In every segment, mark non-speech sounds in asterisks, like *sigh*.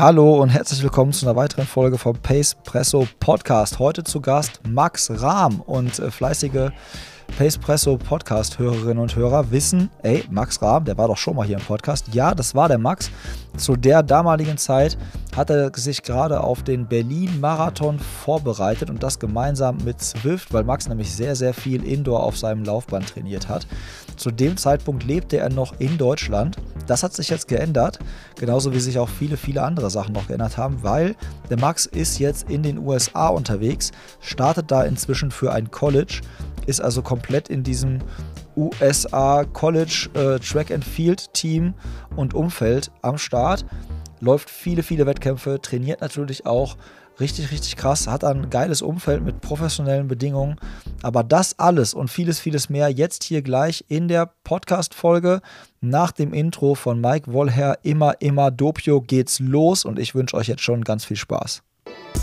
Hallo und herzlich willkommen zu einer weiteren Folge vom Pace Presso Podcast. Heute zu Gast Max Rahm und äh, fleißige Pacepresso Podcast-Hörerinnen und Hörer wissen, ey, Max Rahm, der war doch schon mal hier im Podcast. Ja, das war der Max. Zu der damaligen Zeit hat er sich gerade auf den Berlin-Marathon vorbereitet und das gemeinsam mit Swift, weil Max nämlich sehr, sehr viel Indoor auf seinem Laufband trainiert hat. Zu dem Zeitpunkt lebte er noch in Deutschland. Das hat sich jetzt geändert, genauso wie sich auch viele, viele andere Sachen noch geändert haben, weil der Max ist jetzt in den USA unterwegs, startet da inzwischen für ein College ist also komplett in diesem USA College äh, Track and Field Team und Umfeld am Start. Läuft viele, viele Wettkämpfe, trainiert natürlich auch richtig, richtig krass, hat ein geiles Umfeld mit professionellen Bedingungen. Aber das alles und vieles, vieles mehr jetzt hier gleich in der Podcast-Folge nach dem Intro von Mike Wollher. Immer, immer Dopio geht's los und ich wünsche euch jetzt schon ganz viel Spaß.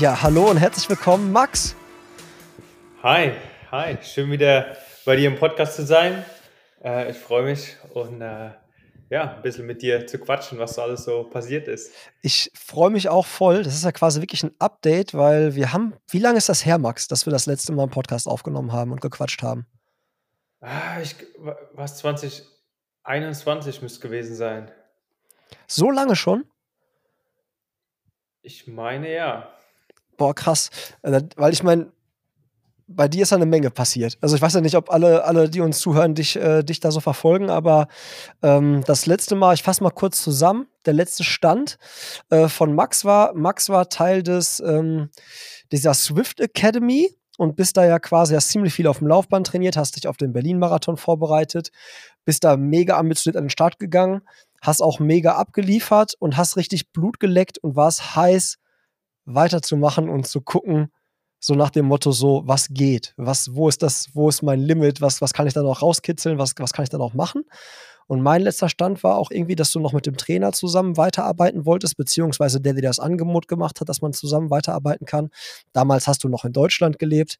Ja, hallo und herzlich willkommen, Max. Hi, hi, schön wieder bei dir im Podcast zu sein. Äh, ich freue mich und äh, ja, ein bisschen mit dir zu quatschen, was so alles so passiert ist. Ich freue mich auch voll. Das ist ja quasi wirklich ein Update, weil wir haben, wie lange ist das her, Max, dass wir das letzte Mal einen Podcast aufgenommen haben und gequatscht haben? Ah, ich, was 2021 müsste gewesen sein. So lange schon? Ich meine ja boah, krass. Äh, weil ich meine, bei dir ist ja eine Menge passiert. Also ich weiß ja nicht, ob alle, alle die uns zuhören, dich, äh, dich da so verfolgen, aber ähm, das letzte Mal, ich fasse mal kurz zusammen, der letzte Stand äh, von Max war, Max war Teil des, ähm, dieser Swift Academy und bist da ja quasi, hast ziemlich viel auf dem Laufband trainiert, hast dich auf den Berlin-Marathon vorbereitet, bist da mega ambitioniert an den Start gegangen, hast auch mega abgeliefert und hast richtig Blut geleckt und warst heiß weiterzumachen und zu gucken, so nach dem Motto so, was geht? Was, wo ist das, wo ist mein Limit? Was, was kann ich da noch rauskitzeln? Was, was kann ich da noch machen? Und mein letzter Stand war auch irgendwie, dass du noch mit dem Trainer zusammen weiterarbeiten wolltest, beziehungsweise der dir das Angebot gemacht hat, dass man zusammen weiterarbeiten kann. Damals hast du noch in Deutschland gelebt,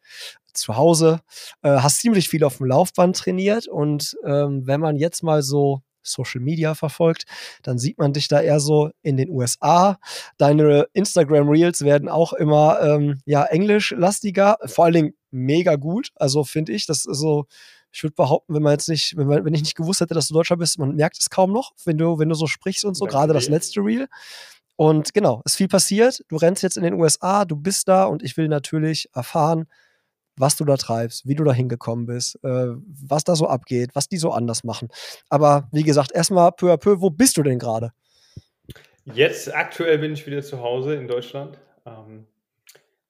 zu Hause, äh, hast ziemlich viel auf dem Laufband trainiert und ähm, wenn man jetzt mal so Social Media verfolgt, dann sieht man dich da eher so in den USA. Deine Instagram Reels werden auch immer ähm, ja englischlastiger, vor allen Dingen mega gut. Also finde ich, das ist so ich würde behaupten, wenn man jetzt nicht, wenn, man, wenn ich nicht gewusst hätte, dass du Deutscher bist, man merkt es kaum noch, wenn du, wenn du so sprichst und so, gerade das letzte Reel. Und genau, ist viel passiert. Du rennst jetzt in den USA, du bist da und ich will natürlich erfahren, was du da treibst, wie du da hingekommen bist, äh, was da so abgeht, was die so anders machen. Aber wie gesagt, erstmal peu à peu, wo bist du denn gerade? Jetzt aktuell bin ich wieder zu Hause in Deutschland, ähm,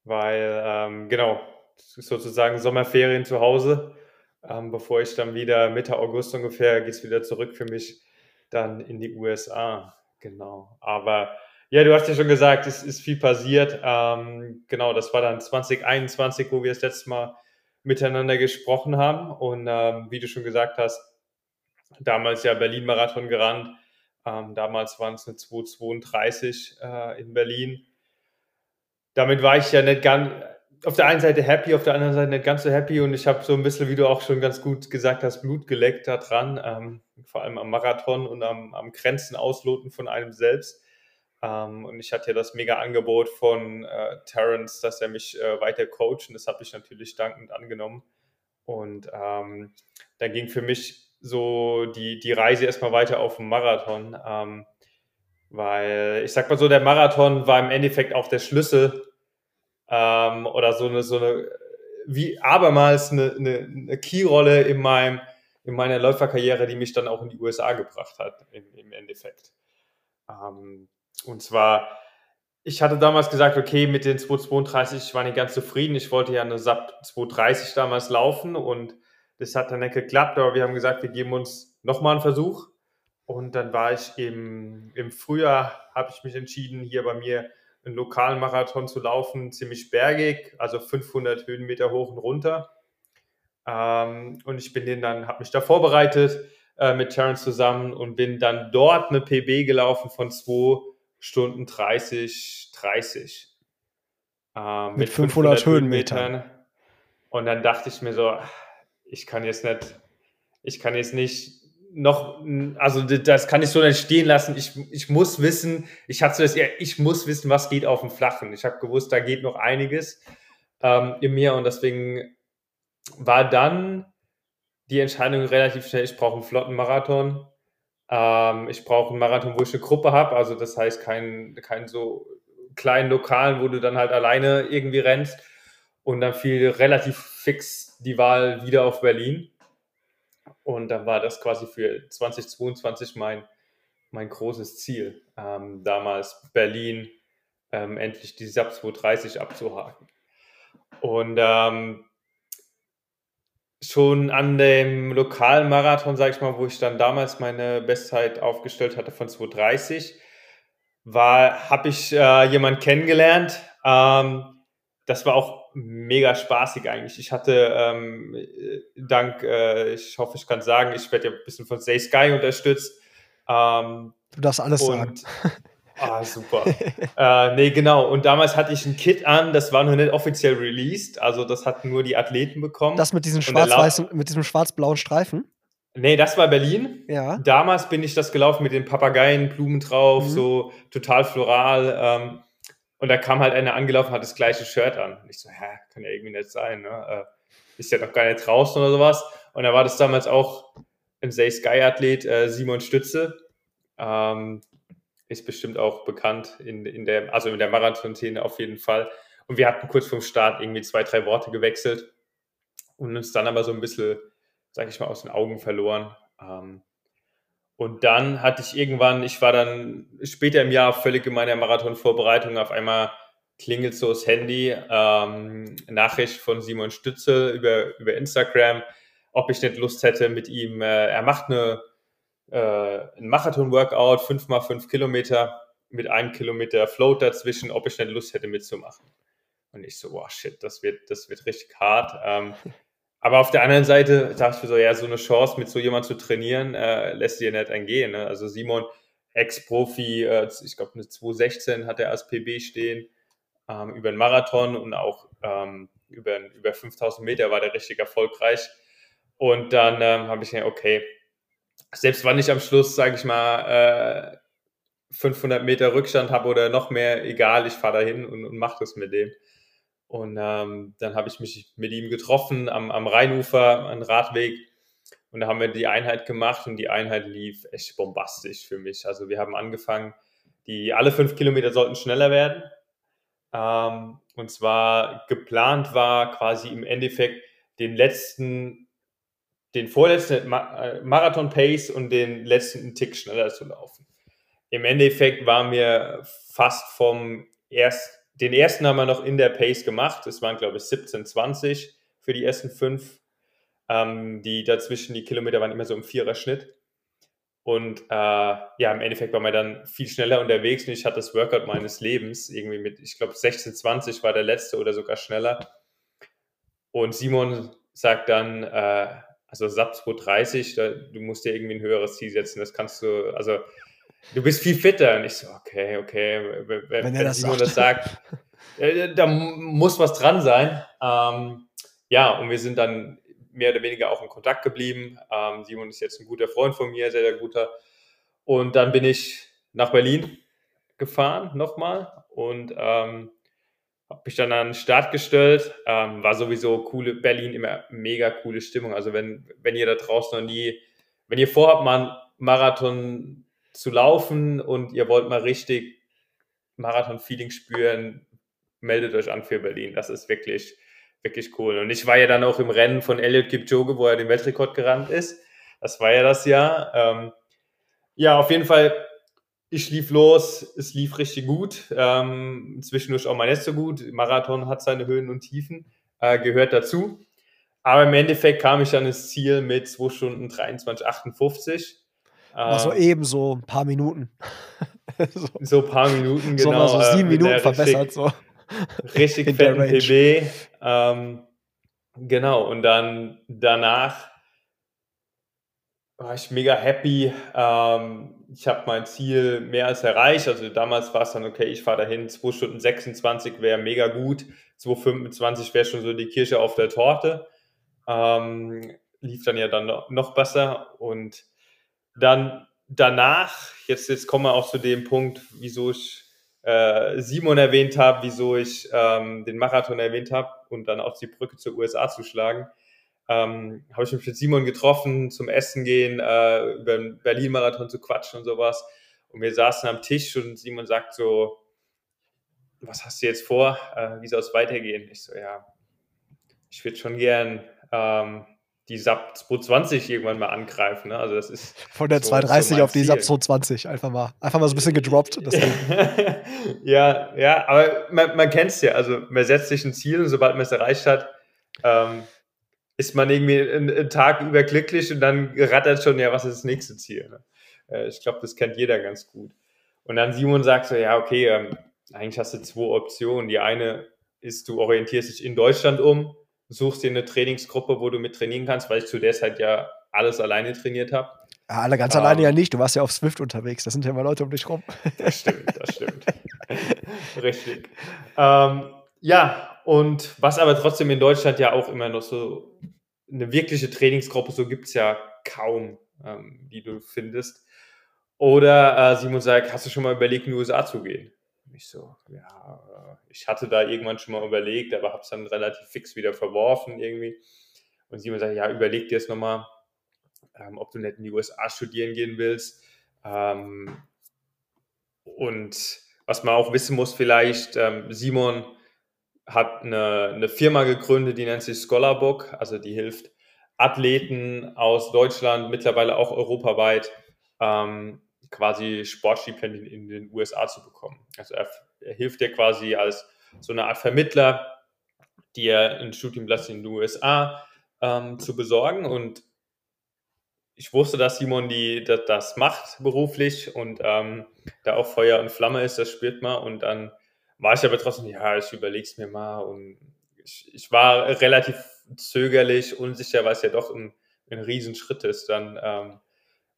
weil ähm, genau sozusagen Sommerferien zu Hause, ähm, bevor ich dann wieder Mitte August ungefähr geht es wieder zurück für mich dann in die USA. Genau, aber ja, du hast ja schon gesagt, es ist viel passiert. Ähm, genau, das war dann 2021, wo wir das letzte Mal miteinander gesprochen haben. Und ähm, wie du schon gesagt hast, damals ja Berlin-Marathon gerannt. Ähm, damals waren es eine 2,32 äh, in Berlin. Damit war ich ja nicht ganz, auf der einen Seite happy, auf der anderen Seite nicht ganz so happy. Und ich habe so ein bisschen, wie du auch schon ganz gut gesagt hast, Blut geleckt da dran. Ähm, vor allem am Marathon und am, am Grenzen ausloten von einem selbst. Ähm, und ich hatte ja das mega Angebot von äh, Terence, dass er mich äh, weiter coacht. Und das habe ich natürlich dankend angenommen. Und ähm, dann ging für mich so die, die Reise erstmal weiter auf den Marathon. Ähm, weil ich sag mal so, der Marathon war im Endeffekt auch der Schlüssel ähm, oder so eine, so eine, wie abermals eine, eine, eine Key-Rolle in, meinem, in meiner Läuferkarriere, die mich dann auch in die USA gebracht hat, im, im Endeffekt. Ähm, und zwar, ich hatte damals gesagt, okay, mit den 232 war ich ganz zufrieden. Ich wollte ja eine SAP 230 damals laufen und das hat dann nicht geklappt, aber wir haben gesagt, wir geben uns nochmal einen Versuch. Und dann war ich im, im Frühjahr, habe ich mich entschieden, hier bei mir einen lokalen Marathon zu laufen, ziemlich bergig, also 500 Höhenmeter hoch und runter. Ähm, und ich bin den dann, habe mich da vorbereitet äh, mit Terence zusammen und bin dann dort eine PB gelaufen von 2 Stunden 30, 30. Äh, mit, mit 500, 500 Höhenmetern. Und dann dachte ich mir so, ich kann jetzt nicht, ich kann jetzt nicht noch, also das kann ich so nicht stehen lassen. Ich, ich muss wissen, ich hatte das, ich muss wissen, was geht auf dem Flachen. Ich habe gewusst, da geht noch einiges ähm, in mir und deswegen war dann die Entscheidung relativ schnell, ich brauche einen flotten Marathon. Ähm, ich brauche einen Marathon, wo ich eine Gruppe habe, also das heißt keinen kein so kleinen Lokalen, wo du dann halt alleine irgendwie rennst. Und dann fiel relativ fix die Wahl wieder auf Berlin. Und dann war das quasi für 2022 mein, mein großes Ziel, ähm, damals Berlin ähm, endlich die SAP 230 abzuhaken. Und ähm, schon an dem lokalen Marathon, sage ich mal, wo ich dann damals meine Bestzeit aufgestellt hatte von 230, war, habe ich äh, jemanden kennengelernt. Ähm, das war auch mega spaßig eigentlich. Ich hatte ähm, dank, äh, ich hoffe, ich kann sagen, ich werde ja ein bisschen von Say Sky unterstützt. Ähm, du darfst alles und, sagen. *laughs* Ah, super. äh, nee, genau. Und damals hatte ich ein Kit an, das war noch nicht offiziell released. Also das hatten nur die Athleten bekommen. Das mit diesem schwarz-weißen, mit diesem schwarz-blauen Streifen? Nee, das war Berlin. Ja. Damals bin ich das gelaufen mit den Papageien, Blumen drauf, mhm. so total floral. Ähm, und da kam halt einer angelaufen, hat das gleiche Shirt an. Und ich so, hä, kann ja irgendwie nicht sein, ne? Äh, ist ja noch gar nicht draußen oder sowas. Und da war das damals auch ein Say Sky Athlet, äh, Simon Stütze. Ähm, ist bestimmt auch bekannt in, in der, also in der Marathon-Szene auf jeden Fall. Und wir hatten kurz vorm Start irgendwie zwei, drei Worte gewechselt und uns dann aber so ein bisschen, sag ich mal, aus den Augen verloren. Ähm, und dann hatte ich irgendwann, ich war dann später im Jahr völlig in meiner Marathon-Vorbereitung, auf einmal klingelt so das Handy, ähm, Nachricht von Simon Stütze über, über Instagram, ob ich nicht Lust hätte mit ihm, äh, er macht eine äh, ein Marathon-Workout, 5 mal 5 Kilometer mit einem Kilometer Float dazwischen, ob ich nicht Lust hätte mitzumachen. Und ich so, wow, shit, das wird, das wird richtig hart. Ähm, aber auf der anderen Seite dachte ich mir so, ja, so eine Chance mit so jemand zu trainieren, äh, lässt dir nicht entgehen. Ne? Also Simon, Ex-Profi, äh, ich glaube eine 216 hat er als PB stehen, ähm, über einen Marathon und auch ähm, über, über 5000 Meter war der richtig erfolgreich. Und dann ähm, habe ich gedacht, okay, selbst wenn ich am Schluss, sage ich mal, äh, 500 Meter Rückstand habe oder noch mehr, egal, ich fahre dahin und, und mache das mit dem. Und ähm, dann habe ich mich mit ihm getroffen am, am Rheinufer, am Radweg. Und da haben wir die Einheit gemacht und die Einheit lief echt bombastisch für mich. Also wir haben angefangen, die alle fünf Kilometer sollten schneller werden. Ähm, und zwar geplant war quasi im Endeffekt den letzten den vorletzten äh, Marathon-Pace und den letzten Tick schneller zu laufen. Im Endeffekt waren wir fast vom erst, den ersten haben wir noch in der Pace gemacht. Es waren, glaube ich, 17, 20 für die ersten fünf. Ähm, die dazwischen, die Kilometer waren immer so im Vierer-Schnitt. Und äh, ja, im Endeffekt waren wir dann viel schneller unterwegs und ich hatte das Workout meines Lebens irgendwie mit, ich glaube, 16, 20 war der letzte oder sogar schneller. Und Simon sagt dann, äh, also SAP 230, da, du musst dir irgendwie ein höheres Ziel setzen. Das kannst du, also du bist viel fitter. Und ich so, okay, okay, wenn, wenn, wenn das Simon sagt. das sagt, *laughs* äh, da muss was dran sein. Ähm, ja, und wir sind dann mehr oder weniger auch in Kontakt geblieben. Ähm, Simon ist jetzt ein guter Freund von mir, sehr, sehr guter. Und dann bin ich nach Berlin gefahren nochmal und ähm, habe mich dann an den Start gestellt. Ähm, war sowieso coole, Berlin immer mega coole Stimmung. Also wenn, wenn ihr da draußen noch nie, wenn ihr vorhabt, mal einen Marathon zu laufen und ihr wollt mal richtig Marathon-Feeling spüren, meldet euch an für Berlin. Das ist wirklich, wirklich cool. Und ich war ja dann auch im Rennen von Elliot Kipchoge, wo er den Weltrekord gerannt ist. Das war ja das Jahr. Ähm, ja, auf jeden Fall ich lief los, es lief richtig gut. Ähm, zwischendurch auch mal nicht so gut. Marathon hat seine Höhen und Tiefen, äh, gehört dazu. Aber im Endeffekt kam ich dann ins Ziel mit 2 Stunden 23, 58. Aber so Ähm, eben so ein paar Minuten. *laughs* so, so ein paar Minuten, so mal genau. so äh, sieben mit Minuten verbessert. richtig, So. richtig *laughs* fetten. PB. Ähm, genau, und dann danach war ich mega happy. Ähm, ich habe mein Ziel mehr als erreicht. Also damals war es dann, okay, ich fahre dahin, 2 Stunden 26 wäre mega gut. 2,25 wäre schon so die Kirsche auf der Torte. Ähm, lief dann ja dann noch, besser. Und dann danach, jetzt, jetzt kommen wir auch zu dem Punkt, wieso ich äh, Simon erwähnt habe, wieso ich ähm, den Marathon erwähnt habe und dann auch die Brücke zur USA zu schlagen. Ähm, habe ich mich mit Simon getroffen, zum Essen gehen, äh, über den Berlin-Marathon zu quatschen und sowas. Und wir saßen am Tisch und Simon sagt so, was hast du jetzt vor? Äh, wie soll es weitergehen? Ich so, ja, ich würde schon gern ähm, die SAP 220 irgendwann mal angreifen. Ne? Also das ist Von der so, so 230 mein auf die SAP Ziel. 220. Einfach mal, einfach mal so ein bisschen gedroppt. *laughs* Ja, ja, aber man, man kennt es ja. Also man setzt sich ein Ziel und sobald man es erreicht hat, ähm, ist man irgendwie einen, Tag über glücklich und dann rattert schon, ja, was ist das nächste Ziel? Ne? Äh, ich glaube, das kennt jeder ganz gut. Und dann Simon sagt so, ja, okay, ähm, eigentlich hast du zwei Optionen. Die eine ist, du orientierst dich in Deutschland um, suchst dir eine Trainingsgruppe, wo du mit trainieren kannst, weil ich zu der Zeit ja alles alleine trainiert habe. Ja, alle ganz Ähm. alleine ja nicht. Du warst ja auf Swift unterwegs. Da sind ja immer Leute um dich rum. Das stimmt, das stimmt. *laughs* Richtig. Ähm, ja, und was aber trotzdem in Deutschland ja auch immer noch so eine wirkliche Trainingsgruppe, so gibt es ja kaum, ähm, die du findest. Oder äh, Simon sagt, hast du schon mal überlegt, in die USA zu gehen? Und ich so, ja, äh, ich hatte da irgendwann schon mal überlegt, aber habe es dann relativ fix wieder verworfen irgendwie. Und Simon sagt, ja, überleg dir es nochmal, ähm, ob du nicht in die USA studieren gehen willst. Ähm, und was man auch wissen muss, vielleicht, ähm, Simon hat eine, eine Firma gegründet, die nennt sich Scholarbook, also die hilft Athleten aus Deutschland, mittlerweile auch europaweit, ähm, quasi Sportstipendien in den USA zu bekommen. Also er, er hilft dir quasi als so eine Art Vermittler, dir einen Studienplatz in den USA ähm, zu besorgen. Und ich wusste, dass Simon die, das, das macht beruflich und ähm, da auch Feuer und Flamme ist, das spürt man. Und dann war ich aber trotzdem, ja, ich überlege es mir mal. Und ich, ich war relativ zögerlich, unsicher, weil es ja doch ein, ein Riesenschritt ist, dann ähm,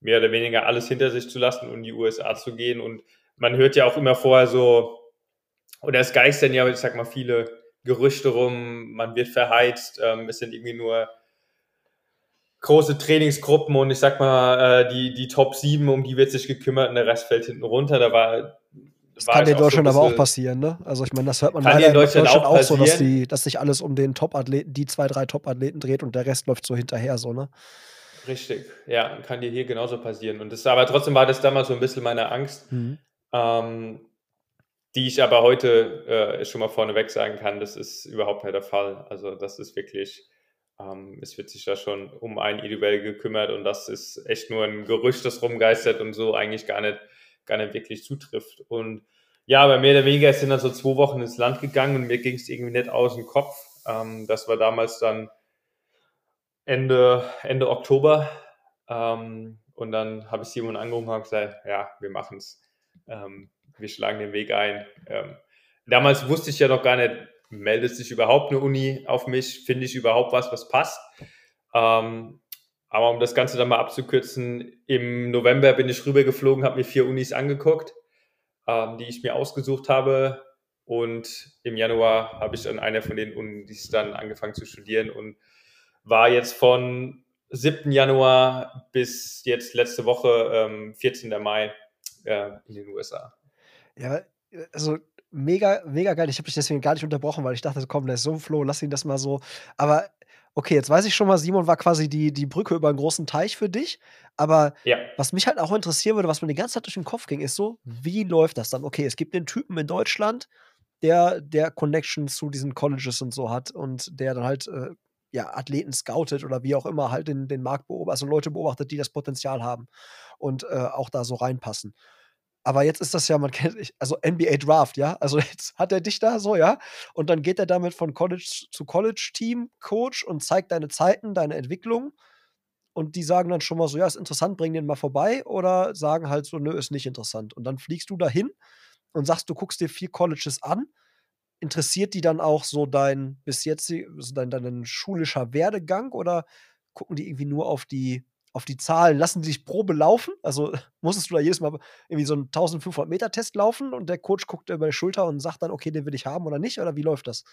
mehr oder weniger alles hinter sich zu lassen und in die USA zu gehen. Und man hört ja auch immer vorher so, oder es geistern ja, ich sag mal, viele Gerüchte rum, man wird verheizt, ähm, es sind irgendwie nur große Trainingsgruppen und ich sag mal, äh, die, die Top 7, um die wird sich gekümmert und der Rest fällt hinten runter. Da war. Das kann ich in auch so ein Deutschland aber auch passieren, ne? Also ich meine, das hört man leider in Deutschland auch so, dass, die, dass sich alles um den Top-Athleten, die zwei, drei Top-Athleten dreht und der Rest läuft so hinterher, so, ne? Richtig, ja, kann dir hier genauso passieren. Und das, aber trotzdem war das damals so ein bisschen meine Angst, Mhm. ähm, die ich aber heute äh, schon mal vorneweg sagen kann, das ist überhaupt nicht der Fall. Also das ist wirklich, ähm, es wird sich da schon um einen individuell gekümmert und das ist echt nur ein Gerücht, das rumgeistert und so eigentlich gar nicht, gar nicht wirklich zutrifft. Und ja, aber mehr oder weniger sind dann so zwei Wochen ins Land gegangen und mir ging es irgendwie nicht aus dem Kopf. Ähm, das war damals dann Ende, Ende Oktober. Ähm, und dann habe ich Simon angerufen und gesagt, ja, wir machen es. Ähm, wir schlagen den Weg ein. Ähm, damals wusste ich ja noch gar nicht, meldet sich überhaupt eine Uni auf mich? Finde ich überhaupt was, was passt? Ähm, aber um das Ganze dann mal abzukürzen, im November bin ich rübergeflogen, habe mir vier Unis angeguckt, ähm, die ich mir ausgesucht habe. Und im Januar habe ich an einer von den Unis dann angefangen zu studieren und war jetzt von 7. Januar bis jetzt letzte Woche, ähm, 14. Mai, äh, in den USA. Ja, also mega, mega geil. Ich habe dich deswegen gar nicht unterbrochen, weil ich dachte, komm, der ist so im Flow, lass ihn das mal so. Aber okay, jetzt weiß ich schon mal, Simon war quasi die, die Brücke über einen großen Teich für dich. Aber Ja, was mich halt auch interessieren würde, was mir die ganze Zeit durch den Kopf ging, ist so, wie läuft das dann? Okay, es gibt den Typen in Deutschland, der, der Connections zu diesen Colleges und so hat und der dann halt äh, ja, Athleten scoutet oder wie auch immer halt den, den Markt beobachtet, also Leute beobachtet, die das Potenzial haben und äh, auch da so reinpassen. Aber jetzt ist das ja, man kennt, also NBA Draft, ja. Also jetzt hat er dich da so, ja. Und dann geht er damit von College zu College-Team, Coach und zeigt deine Zeiten, deine Entwicklung. und die sagen dann schon mal so, ja, ist interessant, bring den mal vorbei oder sagen halt so, nö, ist nicht interessant. Und dann fliegst du dahin und sagst, du guckst dir vier Colleges an. Interessiert die dann auch so dein bis jetzt dein, dein schulischer Werdegang oder gucken die irgendwie nur auf die auf die Zahlen? Lassen die dich Probe laufen? Also *laughs* musstest du da jedes Mal irgendwie so einen 1500 Meter Test laufen und der Coach guckt über die Schulter und sagt dann, okay, den will ich haben oder nicht? Oder wie läuft das?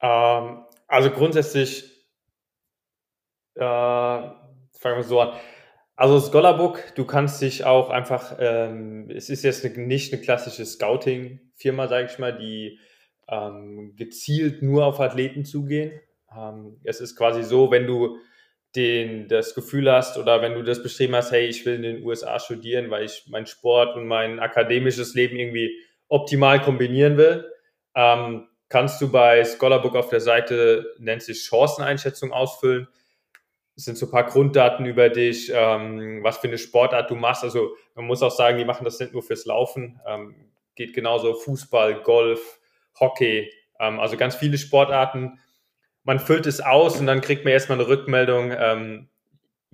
Ähm, also grundsätzlich, äh, fangen wir so an. Also Scholarbook, du kannst dich auch einfach, ähm, es ist jetzt nicht eine klassische Scouting-Firma, sage ich mal, die ähm, gezielt nur auf Athleten zugehen. Ähm, es ist quasi so, wenn du den, das Gefühl hast oder wenn du das beschrieben hast, hey, ich will in den USA studieren, weil ich meinen Sport und mein akademisches Leben irgendwie optimal kombinieren will, ähm, kannst du bei Scholarbook auf der Seite, nennt sich Chanceneinschätzung ausfüllen. Es sind so ein paar Grunddaten über dich, ähm, was für eine Sportart du machst. Also man muss auch sagen, die machen das nicht nur fürs Laufen, ähm, geht genauso Fußball, Golf, Hockey, ähm, also ganz viele Sportarten. Man füllt es aus und dann kriegt man erstmal eine Rückmeldung, ähm,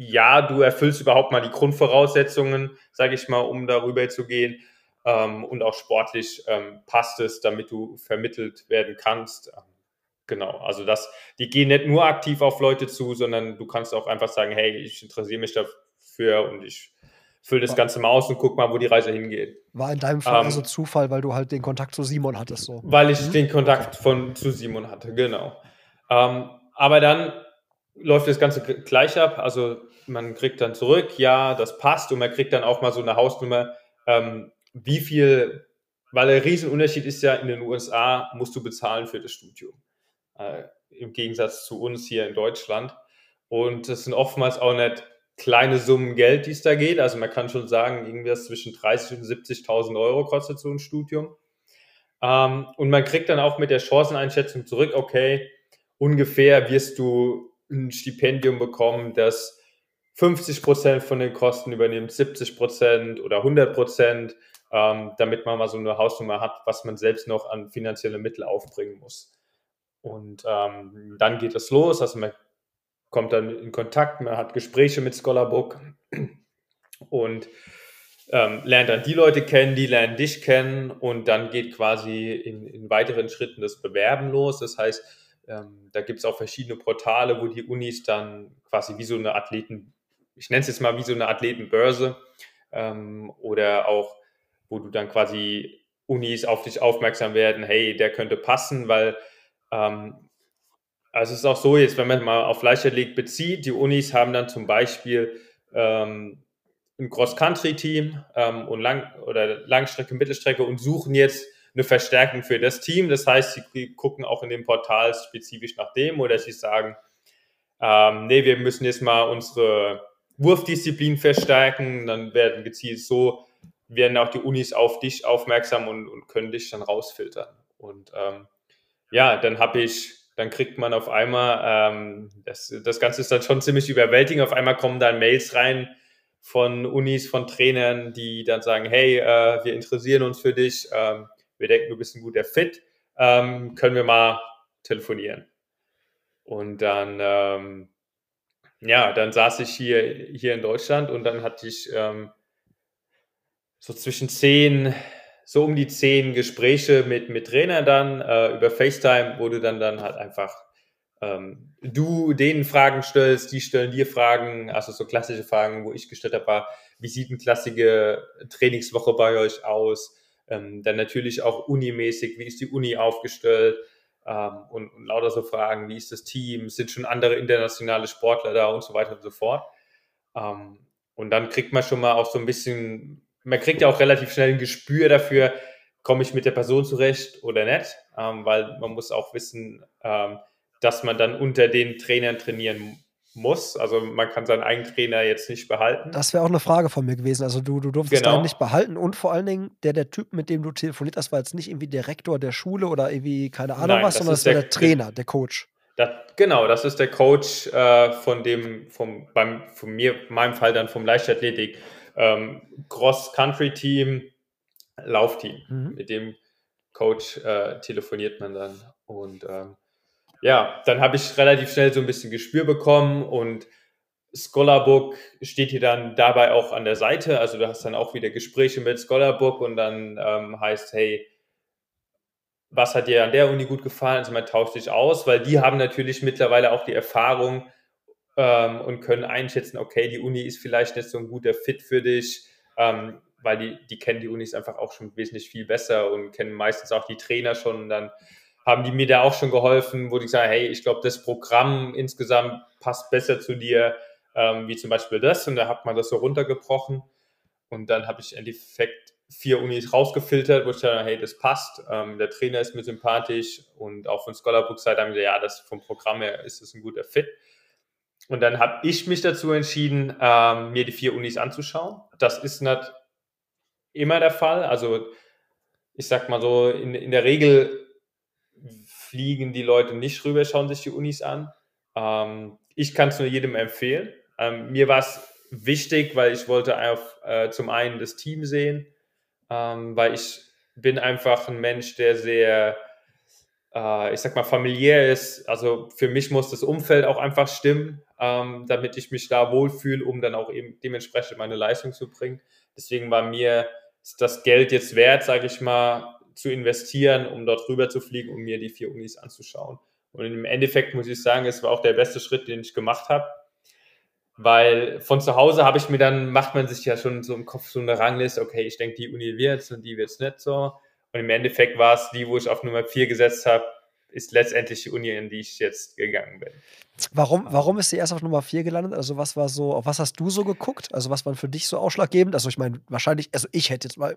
ja, du erfüllst überhaupt mal die Grundvoraussetzungen, sage ich mal, um darüber zu gehen. Ähm, und auch sportlich ähm, passt es, damit du vermittelt werden kannst. Ähm, genau, also das, die gehen nicht nur aktiv auf Leute zu, sondern du kannst auch einfach sagen, hey, ich interessiere mich dafür und ich fülle das Ganze mal aus und guck mal, wo die Reise hingeht. War in deinem Fall ähm, also Zufall, weil du halt den Kontakt zu Simon hattest. So. Weil ich mhm. den Kontakt von zu Simon hatte, genau. Ähm, aber dann läuft das Ganze gleich ab. Also man kriegt dann zurück, ja, das passt und man kriegt dann auch mal so eine Hausnummer, ähm, wie viel, weil der Riesenunterschied ist ja, in den USA musst du bezahlen für das Studium. Äh, Im Gegensatz zu uns hier in Deutschland. Und es sind oftmals auch nicht kleine Summen Geld, die es da geht. Also man kann schon sagen, irgendwas zwischen 30.000 und 70.000 Euro kostet so ein Studium. Ähm, und man kriegt dann auch mit der Chanceneinschätzung zurück, okay, ungefähr wirst du ein Stipendium bekommen, das 50 Prozent von den Kosten übernimmt, 70 Prozent oder 100 Prozent ähm, damit man mal so eine Hausnummer hat, was man selbst noch an finanzielle Mittel aufbringen muss. Und ähm, dann geht es los, also man kommt dann in Kontakt, man hat Gespräche mit Scholarbook und ähm, lernt dann die Leute kennen, die lernen dich kennen und dann geht quasi in, in weiteren Schritten das Bewerben los. Das heißt, ähm, da gibt es auch verschiedene Portale, wo die Unis dann quasi wie so eine Athleten, ich nenne es jetzt mal wie so eine Athletenbörse ähm, oder auch wo du dann quasi Unis auf dich aufmerksam werden, hey, der könnte passen, weil ähm, also es ist auch so jetzt, wenn man mal auf Leichtathletik bezieht, die Unis haben dann zum Beispiel ähm, ein Cross-Country-Team ähm, und Lang oder Langstrecke, Mittelstrecke und suchen jetzt eine Verstärkung für das Team. Das heißt, sie gucken auch in dem Portal spezifisch nach dem oder sie sagen, ähm, nee, wir müssen jetzt mal unsere Wurfdisziplin verstärken. Dann werden gezielt so werden auch die Unis auf dich aufmerksam und, und können dich dann rausfiltern. Und ähm, ja, dann habe ich, dann kriegt man auf einmal, ähm, das, das Ganze ist dann schon ziemlich überwältigend, auf einmal kommen dann Mails rein von Unis, von Trainern, die dann sagen, hey, äh, wir interessieren uns für dich, ähm, wir denken, du bist ein guter Fit, ähm, können wir mal telefonieren. Und dann, ähm, ja, dann saß ich hier, hier in Deutschland und dann hatte ich ähm, so zwischen zehn, so um die zehn Gespräche mit, mit Trainern dann äh, über FaceTime, wo du dann, dann halt einfach ähm, du denen Fragen stellst, die stellen dir Fragen, also so klassische Fragen, wo ich gestellt habe, war, wie sieht eine klassische Trainingswoche bei euch aus? Ähm, dann natürlich auch unimäßig, wie ist die Uni aufgestellt? Ähm, und, und lauter so Fragen, wie ist das Team? Sind schon andere internationale Sportler da und so weiter und so fort. Ähm, und dann kriegt man schon mal auch so ein bisschen man kriegt ja auch relativ schnell ein Gespür dafür, komme ich mit der Person zurecht oder nicht, ähm, weil man muss auch wissen, ähm, dass man dann unter den Trainern trainieren muss. Also man kann seinen eigenen Trainer jetzt nicht behalten. Das wäre auch eine Frage von mir gewesen. Also du, du durftest genau. deinen nicht behalten und vor allen Dingen der, der Typ, mit dem du telefoniert hast, war jetzt nicht irgendwie der Rektor der Schule oder irgendwie keine Ahnung Nein, was, sondern das war der, der Trainer, der Coach. Das, genau, das ist der Coach äh, von dem, vom, beim, von mir, meinem Fall dann vom Leichtathletik ähm, Cross-Country-Team, Laufteam. Mhm. Mit dem Coach äh, telefoniert man dann. Und ähm, ja, dann habe ich relativ schnell so ein bisschen Gespür bekommen und Scholarbook steht hier dann dabei auch an der Seite. Also du hast dann auch wieder Gespräche mit Scholarbook und dann ähm, heißt, hey, was hat dir an der Uni gut gefallen? Also man tauscht sich aus, weil die haben natürlich mittlerweile auch die Erfahrung ähm, und können einschätzen, okay, die Uni ist vielleicht nicht so ein guter Fit für dich, ähm, weil die, die kennen die Unis einfach auch schon wesentlich viel besser und kennen meistens auch die Trainer schon und dann haben die mir da auch schon geholfen, wo die sagen, hey, ich glaube, das Programm insgesamt passt besser zu dir, ähm, wie zum Beispiel das und da hat man das so runtergebrochen und dann habe ich im Endeffekt vier Unis rausgefiltert, wo ich dachte, hey, das passt, ähm, der Trainer ist mir sympathisch und auch von Scholarbook-Seite haben wir gesagt, ja, das vom Programm her ist das ein guter Fit. Und dann habe ich mich dazu entschieden, ähm, mir die vier Unis anzuschauen. Das ist nicht immer der Fall. Also ich sag mal so, in, in der Regel fliegen die Leute nicht rüber, schauen sich die Unis an. Ähm, ich kann es nur jedem empfehlen. Ähm, mir war es wichtig, weil ich wollte auf, äh, zum einen das Team sehen, ähm, weil ich bin einfach ein Mensch, der sehr, äh, ich sag mal, familiär ist. Also für mich muss das Umfeld auch einfach stimmen, ähm, damit ich mich da wohlfühle, um dann auch eben dementsprechend meine Leistung zu bringen. Deswegen war mir das Geld jetzt wert, sage ich mal, zu investieren, um dort rüber zu fliegen, um mir die vier Unis anzuschauen. Und im Endeffekt muss ich sagen, es war auch der beste Schritt, den ich gemacht habe weil von zu Hause habe ich mir dann, macht man sich ja schon so im Kopf so eine Rangliste, okay, ich denke, die Uni wird's und die wird's nicht so. Und im Endeffekt war es die, wo ich auf Nummer 4 gesetzt habe, ist letztendlich die Uni, in die ich jetzt gegangen bin. Warum, warum ist sie erst auf Nummer 4 gelandet? Also, was war so, auf was hast du so geguckt? Also, was war für dich so ausschlaggebend? Also, ich meine, wahrscheinlich, also ich hätte jetzt mal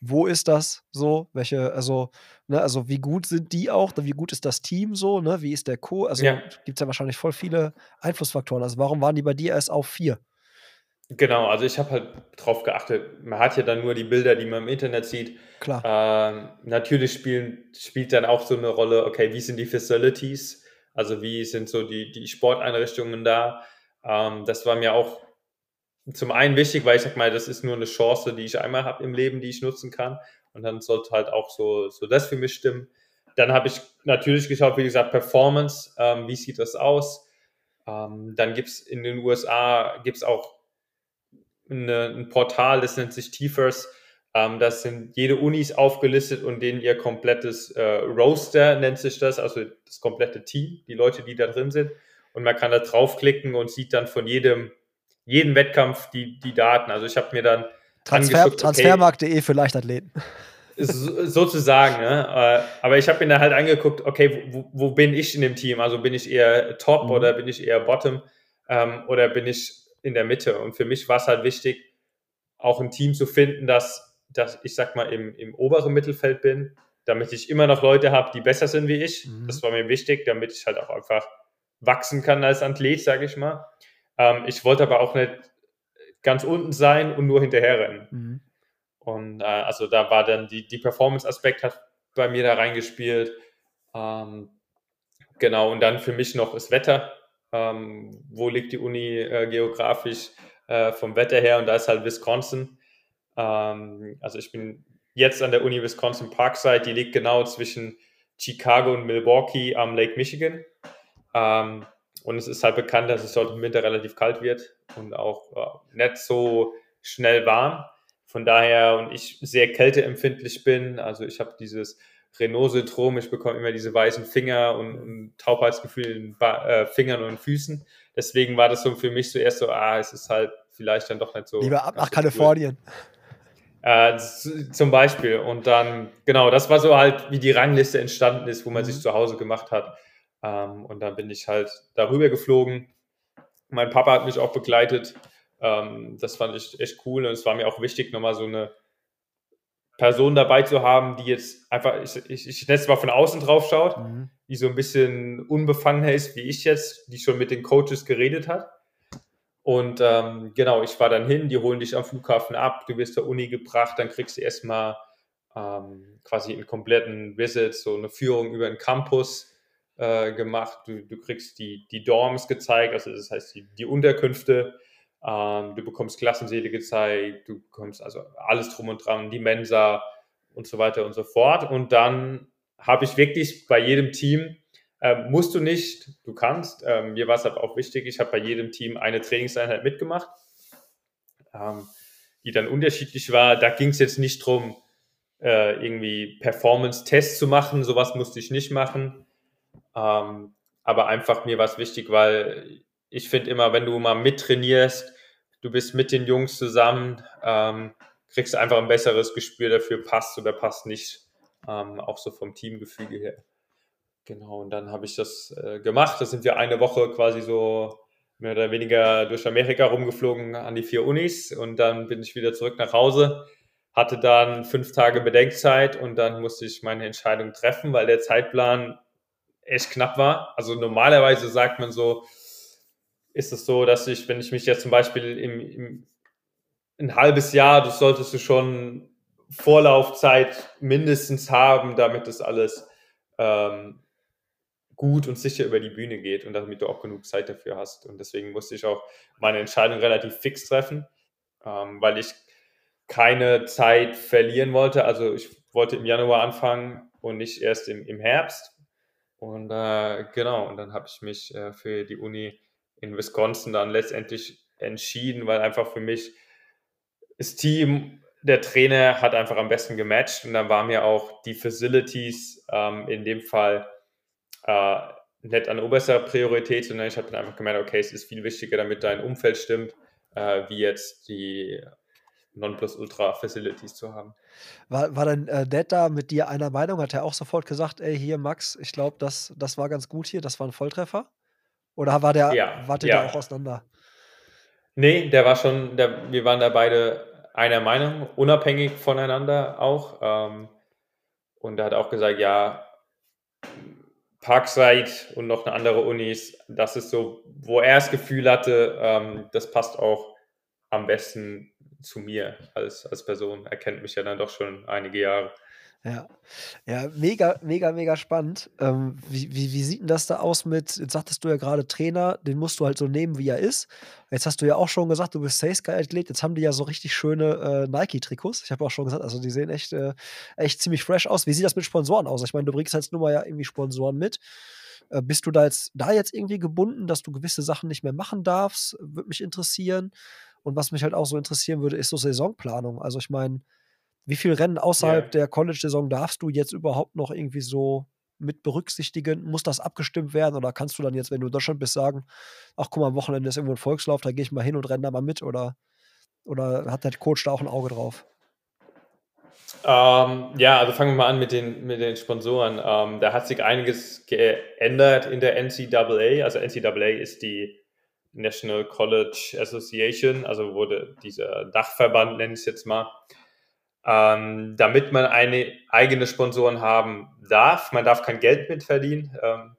wo ist das so? Welche, also, ne, also wie gut sind die auch? Wie gut ist das Team so? Ne? Wie ist der Co? Also ja. gibt es ja wahrscheinlich voll viele Einflussfaktoren. Also warum waren die bei dir erst auf vier? Genau, also ich habe halt drauf geachtet, man hat ja dann nur die Bilder, die man im Internet sieht. Klar. Ähm, natürlich spielen, spielt dann auch so eine Rolle, okay, wie sind die Facilities? Also wie sind so die, die Sporteinrichtungen da? Ähm, das war mir auch zum einen wichtig, weil ich sag mal, das ist nur eine Chance, die ich einmal habe im Leben, die ich nutzen kann. Und dann sollte halt auch so, so das für mich stimmen. Dann habe ich natürlich geschaut, wie gesagt, Performance, ähm, wie sieht das aus? Ähm, dann gibt es in den USA gibt's auch eine, ein Portal, das nennt sich TFERS. Ähm, das sind jede Unis aufgelistet und denen ihr komplettes äh, Roster nennt sich das, also das komplette Team, die Leute, die da drin sind. Und man kann da draufklicken und sieht dann von jedem jeden Wettkampf die, die Daten. Also ich habe mir dann Transfer, Transfermarkt.de okay, für Leichtathleten. sozusagen, ne? Äh, aber ich habe mir dann halt angeguckt, okay, wo, wo, bin ich in dem Team? Also bin ich eher Top mhm. oder bin ich eher Bottom ähm, oder bin ich in der Mitte? Und für mich war es halt wichtig, auch ein Team zu finden, das, das ich sag mal, im, im oberen Mittelfeld bin, damit ich immer noch Leute habe, die besser sind wie ich. Mhm. Das war mir wichtig, damit ich halt auch einfach wachsen kann als Athlet, sage ich mal. Ähm, ich wollte aber auch nicht ganz unten sein und nur hinterher rennen. Mhm. Und äh, also da war dann die, die Performance-Aspekt hat bei mir da reingespielt. Ähm, genau, und dann für mich noch das Wetter. Ähm, wo liegt die Uni äh, geografisch äh, vom Wetter her? Und da ist halt Wisconsin. Ähm, also ich bin jetzt an der Uni Wisconsin Parkside, die liegt genau zwischen Chicago und Milwaukee am Lake Michigan. Ähm, und es ist halt bekannt, dass es dort im Winter relativ kalt wird und auch äh, nicht so schnell warm. Von daher, und ich sehr kälteempfindlich bin, also ich habe dieses Renault-Syndrom, ich bekomme immer diese weißen Finger und, und Taubheitsgefühl in den ba äh, Fingern und Füßen. Deswegen war das so für mich zuerst so, ah, es ist halt vielleicht dann doch nicht so. Lieber ab nach Kalifornien. Äh, zum Beispiel. Und dann, genau, das war so halt, wie die Rangliste entstanden ist, wo man mhm. sich zu Hause gemacht hat. Ähm, und dann bin ich halt darüber geflogen. Mein Papa hat mich auch begleitet. Ähm, das fand ich echt cool und es war mir auch wichtig, nochmal so eine Person dabei zu haben, die jetzt einfach, ich, ich, ich nenne es mal von außen drauf schaut, mhm. die so ein bisschen unbefangener ist wie ich jetzt, die schon mit den Coaches geredet hat. Und ähm, genau, ich war dann hin, die holen dich am Flughafen ab, du wirst zur Uni gebracht, dann kriegst du erstmal ähm, quasi einen kompletten Visit, so eine Führung über den Campus äh, gemacht. Du, du kriegst die, die Dorms gezeigt, also das heißt die, die Unterkünfte. Ähm, du bekommst Klassenseele gezeigt, du bekommst also alles drum und dran, die Mensa und so weiter und so fort. Und dann habe ich wirklich bei jedem Team Ähm, musst du nicht, du kannst. Ähm, mir war es aber auch wichtig, ich habe bei jedem Team eine Trainingseinheit mitgemacht, ähm, die dann unterschiedlich war. Da ging es jetzt nicht darum, äh, irgendwie Performance-Tests zu machen, sowas musste ich nicht machen. Ähm, aber einfach mir war es wichtig, weil ich finde immer, wenn du mal mittrainierst, du bist mit den Jungs zusammen, ähm, kriegst du einfach ein besseres Gespür dafür, passt oder passt nicht, ähm, auch so vom Teamgefüge her. Genau, und dann habe ich das äh, gemacht. Da sind wir eine Woche quasi so mehr oder weniger durch Amerika rumgeflogen an die vier Unis und dann bin ich wieder zurück nach Hause, hatte dann fünf Tage Bedenkzeit und dann musste ich meine Entscheidung treffen, weil der Zeitplan echt knapp war. Also normalerweise sagt man so, ist es so, dass ich, wenn ich mich jetzt zum Beispiel im, im ein halbes Jahr, das solltest du schon Vorlaufzeit mindestens haben, damit das alles ähm, gut und sicher über die Bühne geht und damit du auch genug Zeit dafür hast. Und deswegen musste ich auch meine Entscheidung relativ fix treffen, ähm, weil ich keine Zeit verlieren wollte. Also ich wollte im Januar anfangen und nicht erst im, im Herbst. Und äh, genau, und dann habe ich mich äh, für die Uni in Wisconsin dann letztendlich entschieden, weil einfach für mich das Team, der Trainer hat einfach am besten gematcht. Und dann waren mir auch die Facilities ähm, in dem Fall äh, nicht an oberster Priorität, sondern ich habe dann einfach gemerkt, okay, es ist viel wichtiger, damit dein Umfeld stimmt, äh, wie jetzt die Nonplusultra-Facilities zu haben. War, war denn äh, Dad da mit dir einer Meinung? Hat er auch sofort gesagt, ey, hier Max, ich glaube, das, das war ganz gut hier, das war ein Volltreffer? Oder war der, Ja, wart ihr ja. da auch auseinander? Nee, der war schon, der, wir waren da beide einer Meinung, unabhängig voneinander auch. Ähm, und er hat auch gesagt, ja, Parkside und noch eine andere Unis, das ist so, wo er das Gefühl hatte, ähm, das passt auch am besten zu mir als, als Person. Er kennt mich ja dann doch schon einige Jahre. Ja, ja, mega, mega, mega spannend. Ähm, wie, wie, wie sieht denn das da aus mit, jetzt sagtest du ja gerade Trainer, den musst du halt so nehmen, wie er ist. Jetzt hast du ja auch schon gesagt, du bist Sales-Athlet. Jetzt haben die ja so richtig schöne äh, Nike-Trikots. Ich habe auch schon gesagt, also die sehen echt, äh, echt ziemlich fresh aus. Wie sieht das mit Sponsoren aus? Ich meine, du bringst jetzt nur mal ja irgendwie Sponsoren mit. Äh, bist du da jetzt, da jetzt irgendwie gebunden, dass du gewisse Sachen nicht mehr machen darfst? Würde mich interessieren. Und was mich halt auch so interessieren würde, ist so Saisonplanung. Also ich meine, wie viele Rennen außerhalb Ja. der College-Saison darfst du jetzt überhaupt noch irgendwie so mit berücksichtigen? Muss das abgestimmt werden oder kannst du dann jetzt, wenn du in Deutschland bist, sagen, ach guck mal, am Wochenende ist irgendwo ein Volkslauf, da gehe ich mal hin und renne da mal mit oder, oder hat der Coach da auch ein Auge drauf? Ähm, ja, also fangen wir mal an mit den, mit den Sponsoren. Ähm, da hat sich einiges geändert in der NCAA. Also NCAA ist die National College Association, also wurde dieser Dachverband, nenne ich es jetzt mal. Ähm, damit man eine eigene Sponsoren haben darf. Man darf kein Geld mitverdienen, ähm,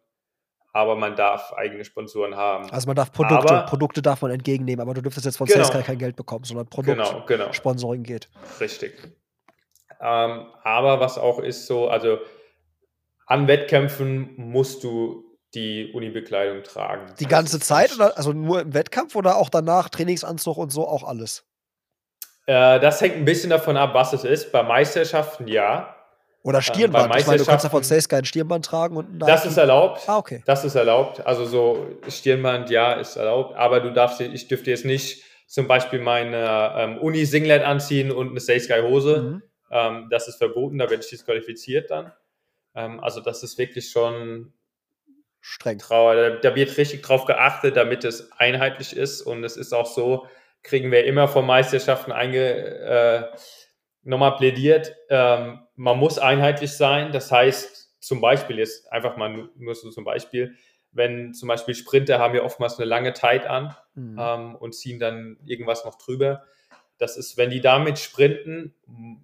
aber man darf eigene Sponsoren haben. Also man darf Produkte, Aber- Produkte darf man entgegennehmen, aber du dürftest jetzt von Genau. Sales kein Geld bekommen, sondern Produkt Genau, genau. Sponsoring geht. Richtig. Ähm, aber was auch ist so, also an Wettkämpfen musst du die Unibekleidung tragen. Die Das ganze Zeit oder also nur im Wettkampf oder auch danach Trainingsanzug und so auch alles? Äh, das hängt ein bisschen davon ab, was es ist. Bei Meisterschaften ja. Oder Stirnband? bei ich meine, du kannst ja von Sales kein Stirnband tragen und ein Das ist erlaubt. Ah, okay. Das ist erlaubt. Also so Stirnband, ja, ist erlaubt. Aber du darfst, ich dürfte jetzt nicht zum Beispiel meine ähm, Uni-Singlet anziehen und eine Say Sky Hose. Mhm. Ähm, das ist verboten, da werde ich disqualifiziert dann. Ähm, also das ist wirklich schon Streng. Trauer. Da, da wird richtig drauf geachtet, damit es einheitlich ist. Und es ist auch so, kriegen wir immer vor Meisterschaften einge, äh, nochmal plädiert, ähm, man muss einheitlich sein. Das heißt, zum Beispiel jetzt einfach mal nur, nur so zum Beispiel, wenn zum Beispiel Sprinter haben ja oftmals eine lange Tight an Mhm. ähm, und ziehen dann irgendwas noch drüber. Das ist, wenn die damit sprinten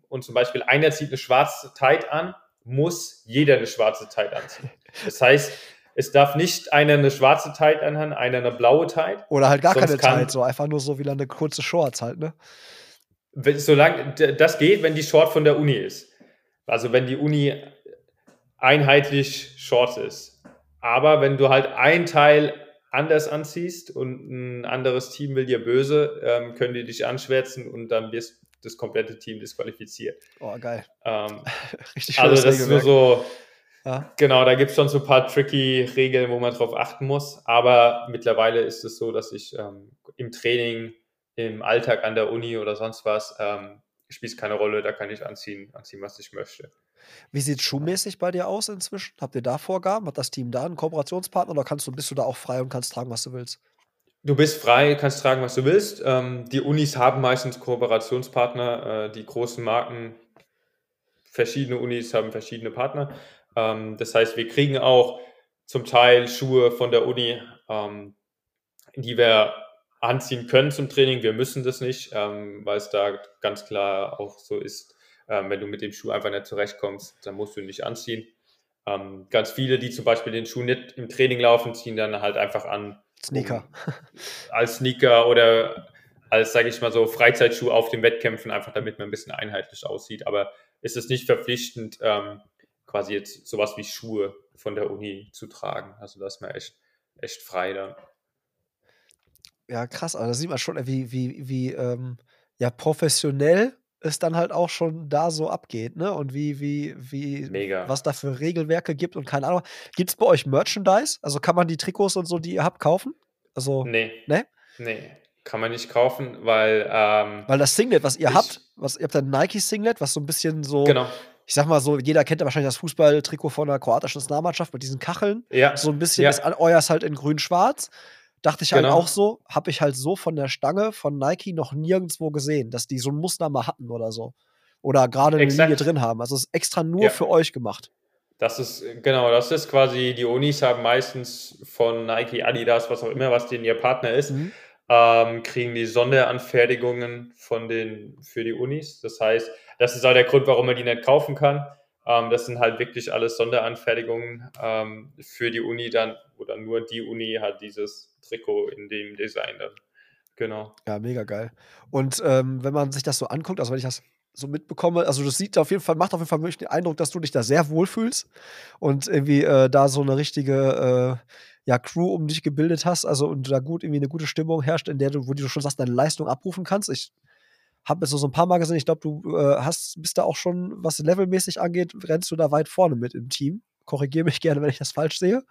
und zum Beispiel einer zieht eine schwarze Tight an, muss jeder eine schwarze Tight anziehen. Das heißt, es darf nicht einer eine schwarze Tight anhaben, einer eine blaue Tight. Oder halt gar Sonst keine Zeit, so einfach nur so wie eine kurze Shorts halt, ne? Solange das geht, wenn die Short von der Uni ist. Also wenn die Uni einheitlich Short ist. Aber wenn du halt ein Teil anders anziehst und ein anderes Team will dir böse, ähm, können die dich anschwärzen und dann wirst das komplette Team disqualifiziert. Oh, geil. Ähm, *laughs* Richtig schönes also das ist nur so, Ja. Genau, da gibt es schon so ein paar tricky Regeln, wo man drauf achten muss. Aber mittlerweile ist es so, dass ich ähm, im Training, im Alltag an der Uni oder sonst was, ähm, spielt es keine Rolle, da kann ich anziehen, anziehen, was ich möchte. Wie sieht es schuhmäßig bei dir aus inzwischen? Habt ihr da Vorgaben? Hat das Team da einen Kooperationspartner oder kannst du, bist du da auch frei und kannst tragen, was du willst? Du bist frei, kannst tragen, was du willst. Ähm, die Unis haben meistens Kooperationspartner. Äh, die großen Marken, verschiedene Unis haben verschiedene Partner. Ähm, das heißt, wir kriegen auch zum Teil Schuhe von der Uni, ähm, die wir anziehen können zum Training. Wir müssen das nicht, ähm, weil es da ganz klar auch so ist, ähm, wenn du mit dem Schuh einfach nicht zurechtkommst, dann musst du ihn nicht anziehen. Ähm, ganz viele, die zum Beispiel den Schuh nicht im Training laufen, ziehen dann halt einfach an. Sneaker. Um, als Sneaker oder als, sage ich mal so, Freizeitschuh auf den Wettkämpfen, einfach damit man ein bisschen einheitlich aussieht. Aber ist es nicht verpflichtend, ähm, quasi jetzt sowas wie Schuhe von der Uni zu tragen. Also da ist man echt, echt frei dann. Ja, krass, aber da sieht man schon, wie, wie, wie ähm, ja, professionell es dann halt auch schon da so abgeht, ne? Und wie, wie, wie, Mega. was da für Regelwerke gibt und keine Ahnung. Gibt es bei euch Merchandise? Also kann man die Trikots und so, die ihr habt, kaufen? Also, nee. Ne? Nee, kann man nicht kaufen, weil. Ähm, weil das Singlet, was ihr habt, was, ihr habt ein Nike-Singlet, was so ein bisschen so. Genau. Ich sag mal so, jeder kennt ja wahrscheinlich das Fußballtrikot von der kroatischen Nationalmannschaft mit diesen Kacheln. Ja. So ein bisschen ja. euer ist halt in grün-schwarz. Dachte ich halt genau. auch so, habe ich halt so von der Stange von Nike noch nirgendwo gesehen, dass die so ein Muster mal hatten oder so. Oder gerade eine Exakt. Linie drin haben. Also es ist extra nur ja. für euch gemacht. Das ist, genau, das ist quasi, die Unis haben meistens von Nike, Adidas, was auch immer, was denen ihr Partner ist, mhm. Ähm, kriegen die Sonderanfertigungen von den, für die Unis. Das heißt, das ist auch der Grund, warum man die nicht kaufen kann. Ähm, das sind halt wirklich alles Sonderanfertigungen ähm, für die Uni dann, oder nur die Uni hat dieses Trikot in dem Design dann. Genau. Ja, mega geil. Und ähm, wenn man sich das so anguckt, also wenn ich das so mitbekomme, also das sieht auf jeden Fall, macht auf jeden Fall wirklich den Eindruck, dass du dich da sehr wohlfühlst und irgendwie äh, da so eine richtige äh, ja, Crew um dich gebildet hast, also und da gut irgendwie eine gute Stimmung herrscht, in der du, wo du schon sagst, deine Leistung abrufen kannst. Ich habe es so, so ein paar Mal gesehen, ich glaube, du äh, hast, bist da auch schon, was levelmäßig angeht, rennst du da weit vorne mit im Team. Korrigiere mich *laughs* gerne, wenn ich das falsch sehe.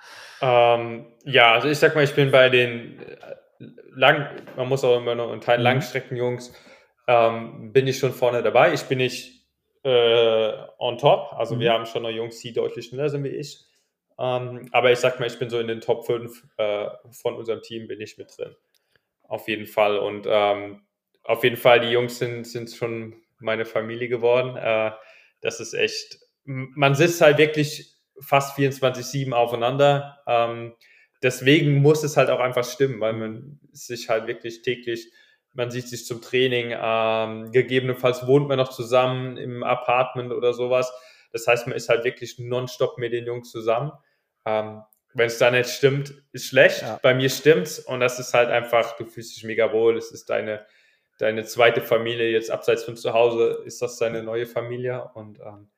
Ähm, ja, also ich sag mal, ich bin bei den äh, lang, man muss auch immer noch einen Teil mhm. Langstreckenjungs, ähm, bin ich schon vorne dabei. Ich bin nicht äh, on top, also mhm. wir haben schon noch Jungs, die deutlich schneller sind wie ich. Ähm, aber ich sag mal, ich bin so in den Top 5 äh, von unserem Team, bin ich mit drin. Auf jeden Fall. Und ähm, auf jeden Fall, die Jungs sind, sind schon meine Familie geworden. Äh, das ist echt, man sitzt halt wirklich fast 24-7 aufeinander. Ähm, deswegen muss es halt auch einfach stimmen, weil man sich halt wirklich täglich, man sieht sich zum Training, ähm, gegebenenfalls wohnt man noch zusammen im Apartment oder sowas. Das heißt, man ist halt wirklich nonstop mit den Jungs zusammen. Ähm, Wenn es da nicht stimmt, ist schlecht. Ja. Bei mir stimmt's und das ist halt einfach, du fühlst dich mega wohl. Es ist deine, deine zweite Familie jetzt abseits von zu Hause, ist das deine neue Familie und ähm,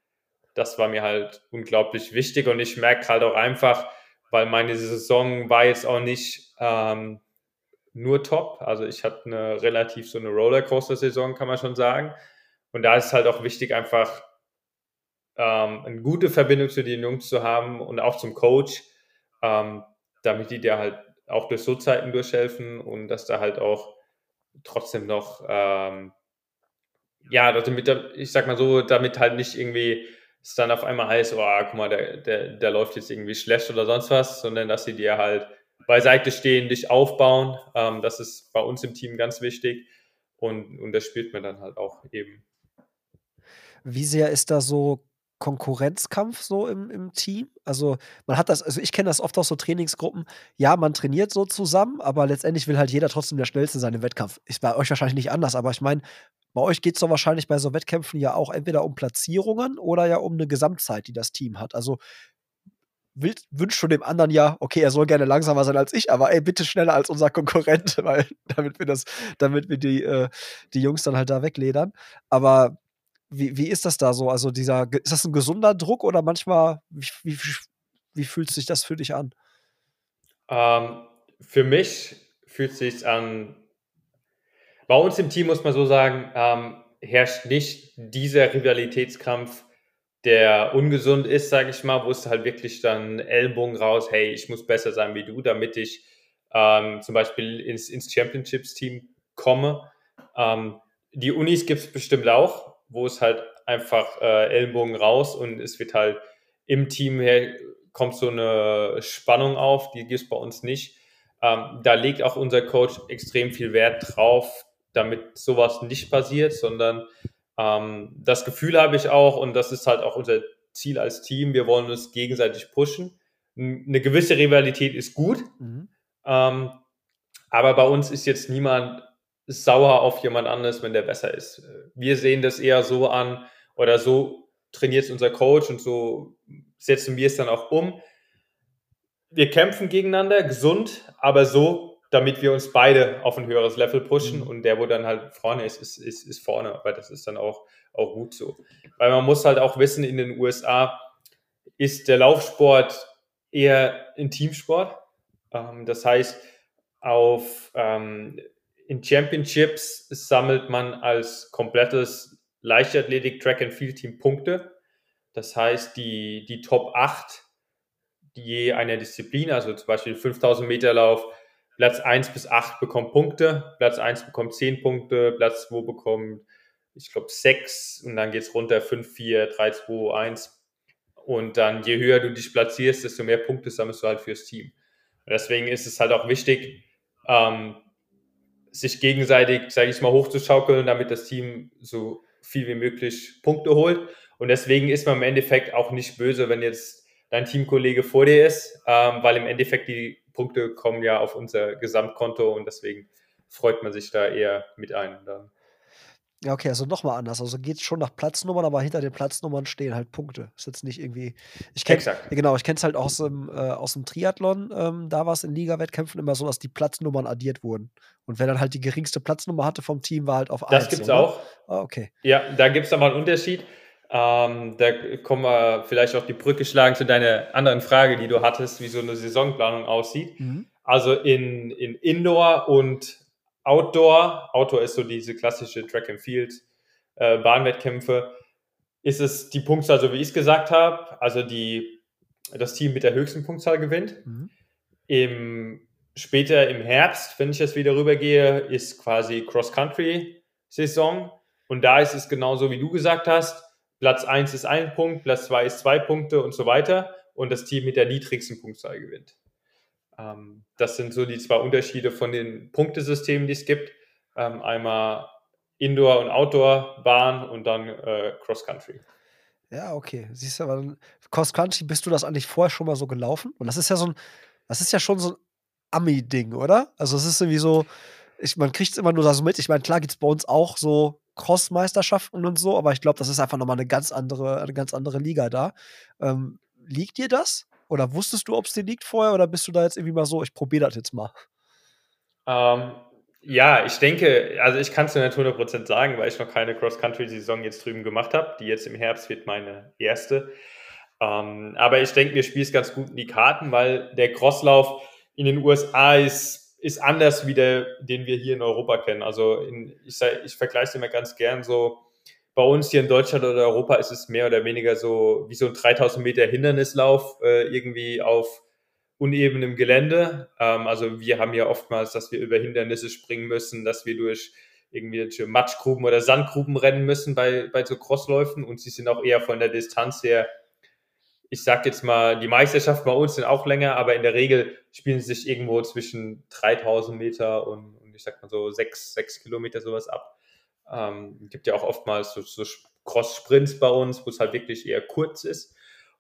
das war mir halt unglaublich wichtig und ich merke halt auch einfach, weil meine Saison war jetzt auch nicht ähm, nur top. Also ich hatte eine relativ so eine Rollercoaster-Saison, kann man schon sagen. Und da ist halt auch wichtig, einfach ähm, eine gute Verbindung zu den Jungs zu haben und auch zum Coach, ähm, damit die dir halt auch durch so Zeiten durchhelfen und dass da halt auch trotzdem noch, ähm, ja, damit, ich sag mal so, damit halt nicht irgendwie es dann auf einmal heißt, oh, guck mal, der, der, der läuft jetzt irgendwie schlecht oder sonst was, sondern dass sie dir halt beiseite stehen, dich aufbauen. Ähm, das ist bei uns im Team ganz wichtig und, und das spielt man dann halt auch eben. Wie sehr ist da so Konkurrenzkampf so im, im Team? Also man hat das, also ich kenne das oft aus so Trainingsgruppen, ja, man trainiert so zusammen, aber letztendlich will halt jeder trotzdem der Schnellste sein im Wettkampf. Ist bei euch wahrscheinlich nicht anders, aber ich meine, bei euch geht es doch wahrscheinlich bei so Wettkämpfen ja auch entweder um Platzierungen oder ja um eine Gesamtzeit, die das Team hat. Also wünscht du dem anderen ja, okay, er soll gerne langsamer sein als ich, aber ey, bitte schneller als unser Konkurrent, *laughs* weil damit wir das, damit wir die, äh, die Jungs dann halt da wegledern. Aber wie, wie ist das da so? Also dieser, ist das ein gesunder Druck oder manchmal, wie, wie, wie fühlt sich das für dich an? Ähm, für mich fühlt sich an, bei uns im Team muss man so sagen, ähm, herrscht nicht dieser Rivalitätskampf der ungesund ist, sage ich mal, wo es halt wirklich dann Ellbogen raus, hey, ich muss besser sein wie du, damit ich ähm, zum Beispiel ins, ins Championships-Team komme. Ähm, die Unis gibt es bestimmt auch, wo es halt einfach äh, Ellenbogen raus und es wird halt im Team her kommt so eine Spannung auf, die gibt es bei uns nicht. Ähm, da legt auch unser Coach extrem viel Wert drauf, damit sowas nicht passiert, sondern ähm, das Gefühl habe ich auch und das ist halt auch unser Ziel als Team. Wir wollen uns gegenseitig pushen. Eine gewisse Rivalität ist gut, mhm. ähm, aber bei uns ist jetzt niemand sauer auf jemand anderes, wenn der besser ist. Wir sehen das eher so an oder so trainiert unser Coach und so setzen wir es dann auch um. Wir kämpfen gegeneinander, gesund, aber so, damit wir uns beide auf ein höheres Level pushen mhm. und der, wo dann halt vorne ist, ist, ist, ist vorne. Aber das ist dann auch, auch gut so. Weil man muss halt auch wissen, in den USA ist der Laufsport eher ein Teamsport. Ähm, das heißt, auf ähm, in Championships sammelt man als komplettes Leichtathletik Track and Field Team Punkte. Das heißt, die, die Top 8 je einer Disziplin, also zum Beispiel 5000 Meter Lauf, Platz 1 bis 8 bekommt Punkte, Platz 1 bekommt 10 Punkte, Platz 2 bekommt, ich glaube, 6 und dann geht es runter 5, 4, 3, 2, 1. Und dann je höher du dich platzierst, desto mehr Punkte sammelst du halt fürs Team. Deswegen ist es halt auch wichtig, ähm, sich gegenseitig, sage ich mal, hochzuschaukeln, damit das Team so viel wie möglich Punkte holt. Und deswegen ist man im Endeffekt auch nicht böse, wenn jetzt dein Teamkollege vor dir ist, ähm, weil im Endeffekt die Punkte kommen ja auf unser Gesamtkonto und deswegen freut man sich da eher mit ein. Dann. Ja, okay, also nochmal anders. Also geht es schon nach Platznummern, aber hinter den Platznummern stehen halt Punkte. Ist jetzt nicht irgendwie. Ich kenn, Exakt. Genau, ich kenne es halt aus dem, äh, aus dem Triathlon. Ähm, da war es in Liga-Wettkämpfen immer so, dass die Platznummern addiert wurden. Und wer dann halt die geringste Platznummer hatte vom Team, war halt auf 1. Das gibt es auch. Ah, okay. Ja, da gibt es aber einen Unterschied. Ähm, da kommen wir vielleicht auch die Brücke schlagen zu deiner anderen Frage, die du hattest, wie so eine Saisonplanung aussieht. Mhm. Also in, in Indoor und Outdoor, Outdoor ist so diese klassische Track and Field äh, Bahnwettkämpfe, ist es die Punktzahl, so wie ich es gesagt habe, also die, das Team mit der höchsten Punktzahl gewinnt. Mhm. Im, später im Herbst, wenn ich jetzt wieder rübergehe, ist quasi Cross-Country-Saison. Und da ist es genauso, wie du gesagt hast. Platz 1 ist ein Punkt, Platz 2 ist zwei Punkte und so weiter. Und das Team mit der niedrigsten Punktzahl gewinnt. Ähm, das sind so die zwei Unterschiede von den Punktesystemen, die es gibt. Ähm, einmal Indoor- und Outdoor-Bahn und dann äh, Cross-Country. Ja, okay. Siehst du, aber Cross-Country, bist du das eigentlich vorher schon mal so gelaufen? Und das ist ja so ein, das ist ja schon so ein Ami-Ding, oder? Also es ist irgendwie so, ich, man kriegt es immer nur so mit. Ich meine, klar gibt es bei uns auch so Cross-Meisterschaften und so, aber ich glaube, das ist einfach nochmal eine ganz andere, eine ganz andere Liga da. Ähm, liegt dir das? Oder wusstest du, ob es dir liegt vorher oder bist du da jetzt irgendwie mal so, ich probiere das jetzt mal? Ähm, ja, ich denke, also ich kann es dir nicht 100% sagen, weil ich noch keine Cross-Country-Saison jetzt drüben gemacht habe. Die jetzt im Herbst wird meine erste. Ähm, aber ich denke, mir spielt es ganz gut in die Karten, weil der Crosslauf in den USA ist, ist anders wie der, den wir hier in Europa kennen. Also in, ich, ich vergleiche es immer ganz gern so, bei uns hier in Deutschland oder Europa ist es mehr oder weniger so wie so ein 3000 Meter Hindernislauf äh, irgendwie auf unebenem Gelände. Ähm, also wir haben ja oftmals, dass wir über Hindernisse springen müssen, dass wir durch irgendwelche Matschgruben oder Sandgruben rennen müssen bei, bei so Crossläufen und sie sind auch eher von der Distanz her, ich sag jetzt mal, die Meisterschaften bei uns sind auch länger, aber in der Regel spielen sie sich irgendwo zwischen 3000 Meter und, und ich sag mal so 6, 6 Kilometer sowas ab. Ähm, gibt ja auch oftmals so, so Cross-Sprints bei uns, wo es halt wirklich eher kurz ist.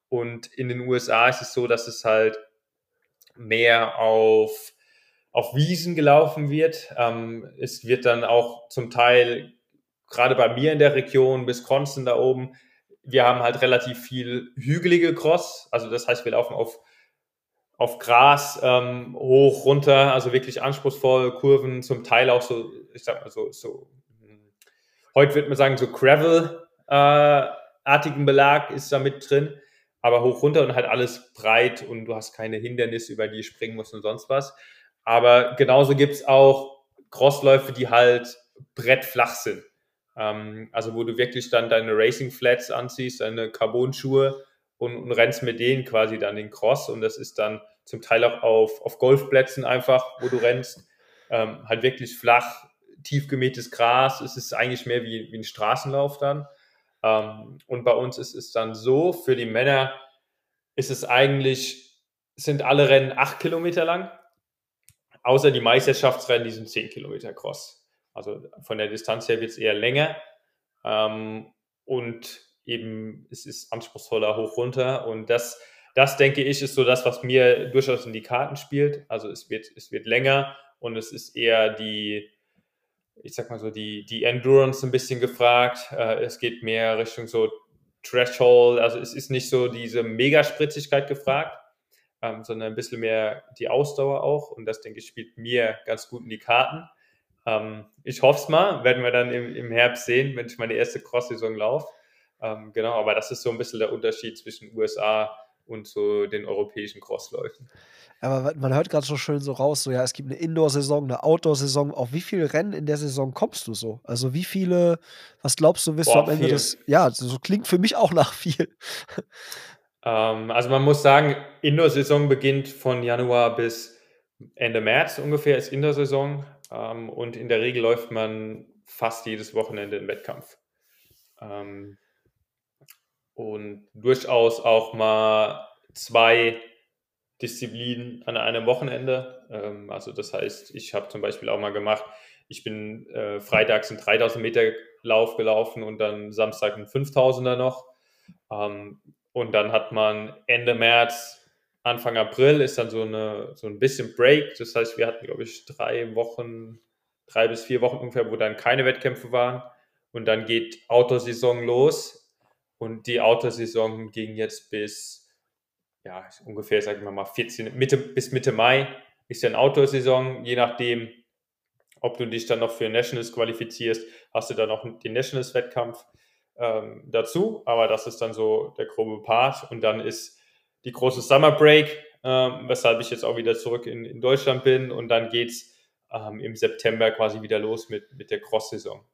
Und in den USA ist es so, dass es halt mehr auf, auf Wiesen gelaufen wird. Ähm, es wird dann auch zum Teil, gerade bei mir in der Region, Wisconsin da oben, wir haben halt relativ viel hügelige Cross. Also das heißt, wir laufen auf, auf Gras ähm, hoch, runter, also wirklich anspruchsvoll, Kurven, zum Teil auch so, ich sag mal so, so Heute würde man sagen, so Gravel-artigen äh, Belag ist da mit drin, aber hoch runter und halt alles breit und du hast keine Hindernisse, über die springen musst und sonst was. Aber genauso gibt es auch Crossläufe, die halt brettflach sind. Ähm, also wo du wirklich dann deine Racing Flats anziehst, deine Carbon-Schuhe und, und, rennst mit denen quasi dann den Cross. Und das ist dann zum Teil auch auf, auf Golfplätzen einfach, wo du rennst. Ähm, halt wirklich flach, tief gemähtes Gras. Es ist eigentlich mehr wie, wie ein Straßenlauf dann. Ähm, und bei uns ist es dann so, für die Männer ist es eigentlich, sind alle Rennen acht Kilometer lang, außer die Meisterschaftsrennen, die sind zehn Kilometer Cross. Also von der Distanz her wird es eher länger. Ähm, und eben es ist anspruchsvoller hoch runter. Und das, das denke ich, ist so das, was mir durchaus in die Karten spielt. Also es wird, es wird länger und es ist eher die, ich sag mal so, die, die Endurance ein bisschen gefragt. Äh, es geht mehr Richtung so Threshold, also es ist nicht so diese Megaspritzigkeit gefragt, ähm, sondern ein bisschen mehr die Ausdauer auch. Und das, denke ich, spielt mir ganz gut in die Karten. Ähm, ich hoffe es mal, werden wir dann im, im Herbst sehen, wenn ich meine erste Cross-Saison laufe. Ähm, genau, aber das ist so ein bisschen der Unterschied zwischen USA und so den europäischen Crossläufen. Aber man hört gerade so schön so raus, so ja, es gibt eine Indoor-Saison, eine Outdoor-Saison. Auf wie viele Rennen in der Saison kommst du so? Also wie viele, was glaubst du, wirst du am Ende viel. des, ja, so klingt für mich auch nach viel. Ähm, also man muss sagen, Indoor-Saison beginnt von Januar bis Ende März ungefähr ist Indoor-Saison ähm, und in der Regel läuft man fast jedes Wochenende in Wettkampf. Ähm, und durchaus auch mal zwei Disziplinen an einem Wochenende. Ähm, also das heißt, ich habe zum Beispiel auch mal gemacht, ich bin äh, freitags einen 3000 Meter Lauf gelaufen und dann Samstag einen 5000er noch. Ähm, und dann hat man Ende März, Anfang April ist dann so, eine, so ein bisschen Break. Das heißt, wir hatten, glaube ich, drei Wochen, drei bis vier Wochen ungefähr, wo dann keine Wettkämpfe waren. Und dann geht Autosaison los. Und die Autosaison ging jetzt bis ja, ungefähr, sagen wir mal, 14, Mitte bis Mitte Mai ist eine Outdoor-Saison, je nachdem, ob du dich dann noch für Nationals qualifizierst, hast du dann noch den Nationals-Wettkampf ähm, dazu, aber das ist dann so der grobe Part und dann ist die große Summer Break, ähm, weshalb ich jetzt auch wieder zurück in, in Deutschland bin und dann geht es ähm, im September quasi wieder los mit, mit der Cross-Saison.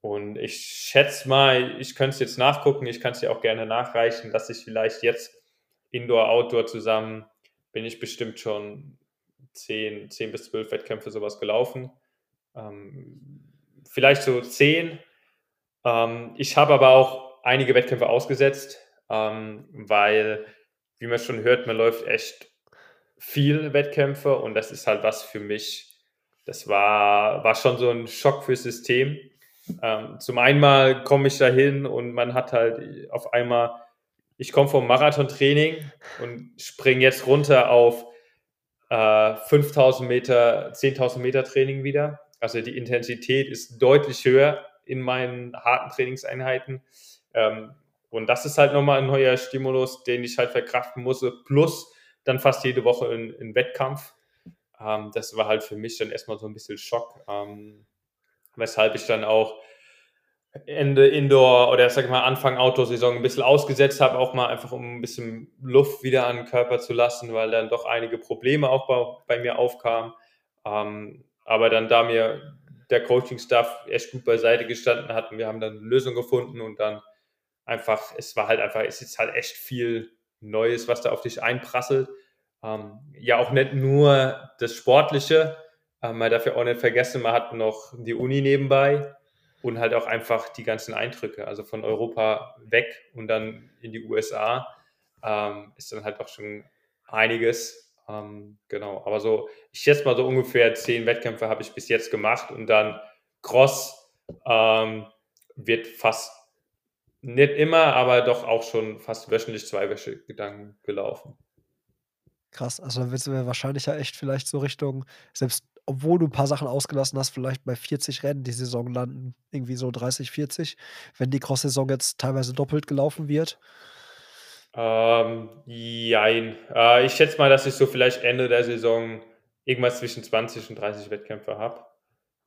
Und ich schätze mal, ich könnte es jetzt nachgucken, ich kann es dir auch gerne nachreichen, dass ich vielleicht jetzt Indoor, Outdoor zusammen bin ich bestimmt schon 10, 10 bis 12 Wettkämpfe sowas gelaufen. Ähm, vielleicht so 10. Ähm, ich habe aber auch einige Wettkämpfe ausgesetzt, ähm, weil, wie man schon hört, man läuft echt viel Wettkämpfe und das ist halt was für mich. Das war, war schon so ein Schock fürs System. Ähm, zum einen komme ich dahin und man hat halt auf einmal ich komme vom Marathontraining und springe jetzt runter auf äh, 5000 Meter, 10.000 Meter Training wieder. Also die Intensität ist deutlich höher in meinen harten Trainingseinheiten. Ähm, und das ist halt nochmal ein neuer Stimulus, den ich halt verkraften muss, plus dann fast jede Woche in, Wettkampf. Ähm, das war halt für mich dann erstmal so ein bisschen Schock, ähm, weshalb ich dann auch Ende Indoor oder sag ich mal Anfang Outdoor-Saison ein bisschen ausgesetzt habe, auch mal einfach um ein bisschen Luft wieder an den Körper zu lassen, weil dann doch einige Probleme auch bei, bei mir aufkamen. Ähm, aber dann, da mir der Coaching-Staff echt gut beiseite gestanden hat und wir haben dann eine Lösung gefunden und dann einfach, es war halt einfach, es ist halt echt viel Neues, was da auf dich einprasselt. Ähm, ja, auch nicht nur das Sportliche, ähm, man darf ja auch nicht vergessen, man hat noch die Uni nebenbei und halt auch einfach die ganzen Eindrücke, also von Europa weg und dann in die USA, ähm, ist dann halt auch schon einiges. Ähm, genau, aber so, ich schätze mal so ungefähr zehn Wettkämpfe habe ich bis jetzt gemacht und dann Cross ähm, wird fast nicht immer, aber doch auch schon fast wöchentlich zwei Gedanken gelaufen. Krass, also dann willst du wahrscheinlich ja echt vielleicht so Richtung, selbst obwohl du ein paar Sachen ausgelassen hast, vielleicht bei 40 Rennen die Saison landen, irgendwie so 30, 40, wenn die Cross-Saison jetzt teilweise doppelt gelaufen wird? Ähm, jein. Äh, ich schätze mal, dass ich so vielleicht Ende der Saison irgendwas zwischen 20 und 30 Wettkämpfe habe.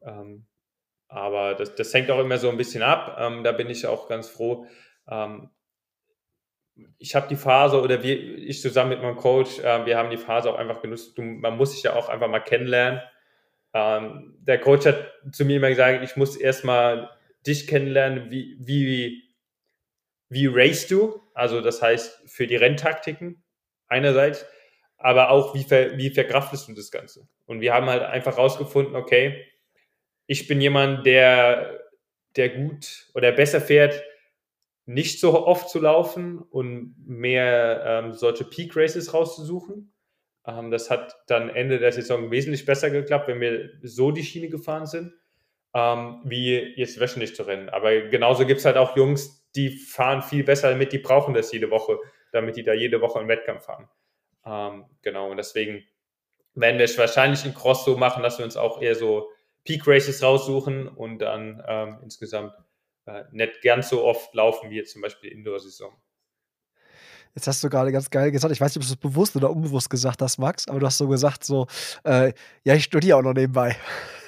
Ähm, aber das, das hängt auch immer so ein bisschen ab. Ähm, da bin ich auch ganz froh. Ähm, ich habe die Phase oder wir, ich zusammen mit meinem Coach, äh, wir haben die Phase auch einfach genutzt. Du, man muss sich ja auch einfach mal kennenlernen. Ähm, der Coach hat zu mir immer gesagt, ich muss erstmal dich kennenlernen, wie, wie, wie race du, also das heißt für die Renntaktiken einerseits, aber auch wie, ver, wie verkraftest du das Ganze. Und wir haben halt einfach rausgefunden, okay, ich bin jemand, der, der gut oder besser fährt, nicht so oft zu laufen und mehr ähm, solche Peak Races rauszusuchen. Ähm, das hat dann Ende der Saison wesentlich besser geklappt, wenn wir so die Schiene gefahren sind, ähm, wie jetzt wöchentlich zu rennen. Aber genauso gibt es halt auch Jungs, die fahren viel besser mit, die brauchen das jede Woche, damit die da jede Woche einen Wettkampf fahren. Ähm, genau, und deswegen werden wir es wahrscheinlich in Cross so machen, dass wir uns auch eher so Peak Races raussuchen und dann ähm, insgesamt äh, nicht ganz so oft laufen wie jetzt zum Beispiel Indoor-Saison. Jetzt hast du gerade ganz geil gesagt, ich weiß nicht, ob du es bewusst oder unbewusst gesagt hast, Max, aber du hast so gesagt, so, äh, ja, ich studiere auch noch nebenbei.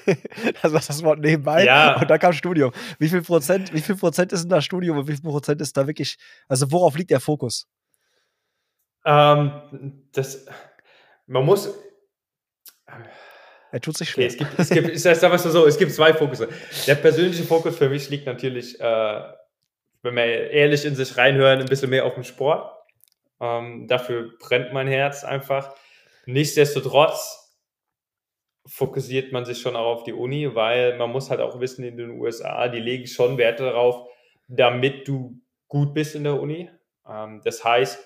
*laughs* also das Wort nebenbei ja. und da kam Studium. Wie viel Prozent, wie viel Prozent ist denn da Studium und wie viel Prozent ist da wirklich, also worauf liegt der Fokus? Ähm, das, man muss, er tut sich schwer. Okay, es gibt, es gibt, ich sag so, es gibt zwei Fokusse. Der persönliche Fokus für mich liegt natürlich, äh, wenn wir ehrlich in sich reinhören, ein bisschen mehr auf dem Sport. Ähm, dafür brennt mein Herz einfach. Nichtsdestotrotz fokussiert man sich schon auch auf die Uni, weil man muss halt auch wissen, in den USA, die legen schon Werte darauf, damit du gut bist in der Uni. Ähm, das heißt,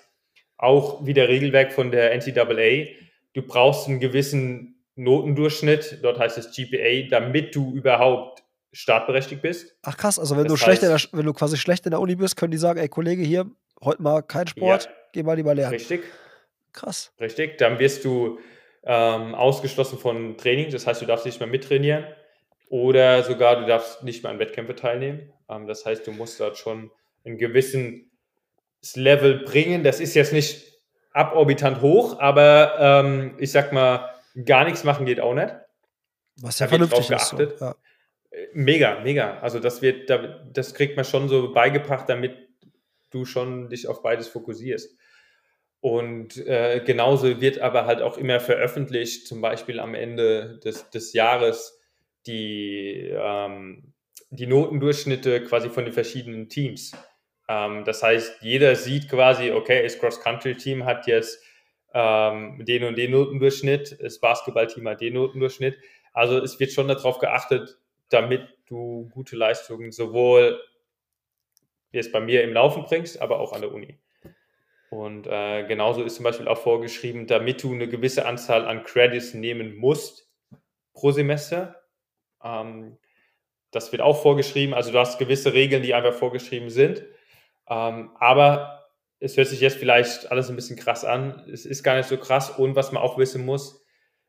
auch wie der Regelwerk von der NCAA, du brauchst einen gewissen Notendurchschnitt, dort heißt es GPA, damit du überhaupt startberechtigt bist. Ach krass, also wenn das du schlecht der, wenn du quasi schlecht in der Uni bist, können die sagen, ey Kollege, hier, heute mal kein Sport, ja, geh mal lieber lernen. Richtig. Krass. Richtig, dann wirst du ähm, ausgeschlossen von Training, das heißt, du darfst nicht mehr mittrainieren oder sogar du darfst nicht mehr an Wettkämpfe teilnehmen. Ähm, das heißt, du musst dort schon ein gewisses Level bringen. Das ist jetzt nicht aborbitant hoch, aber ähm, ich sag mal, Gar nichts machen geht auch nicht. Was ja vernünftig ist. So. Ja. Äh, mega, mega. Also das wird, das kriegt man schon so beigebracht, damit du schon dich auf beides fokussierst. Und äh, genauso wird aber halt auch immer veröffentlicht, zum Beispiel am Ende des, des Jahres, die, ähm, die Notendurchschnitte quasi von den verschiedenen Teams. Ähm, das heißt, jeder sieht quasi, okay, das Cross-Country-Team hat jetzt ähm, den und den Notendurchschnitt, das Basketballteam hat den Notendurchschnitt. Also es wird schon darauf geachtet, damit du gute Leistungen sowohl jetzt bei mir im Laufen bringst, aber auch an der Uni. Und äh, genauso ist zum Beispiel auch vorgeschrieben, damit du eine gewisse Anzahl an Credits nehmen musst pro Semester. Ähm, das wird auch vorgeschrieben. Also du hast gewisse Regeln, die einfach vorgeschrieben sind. Ähm, aber es hört sich jetzt vielleicht alles ein bisschen krass an. Es ist gar nicht so krass. Und was man auch wissen muss,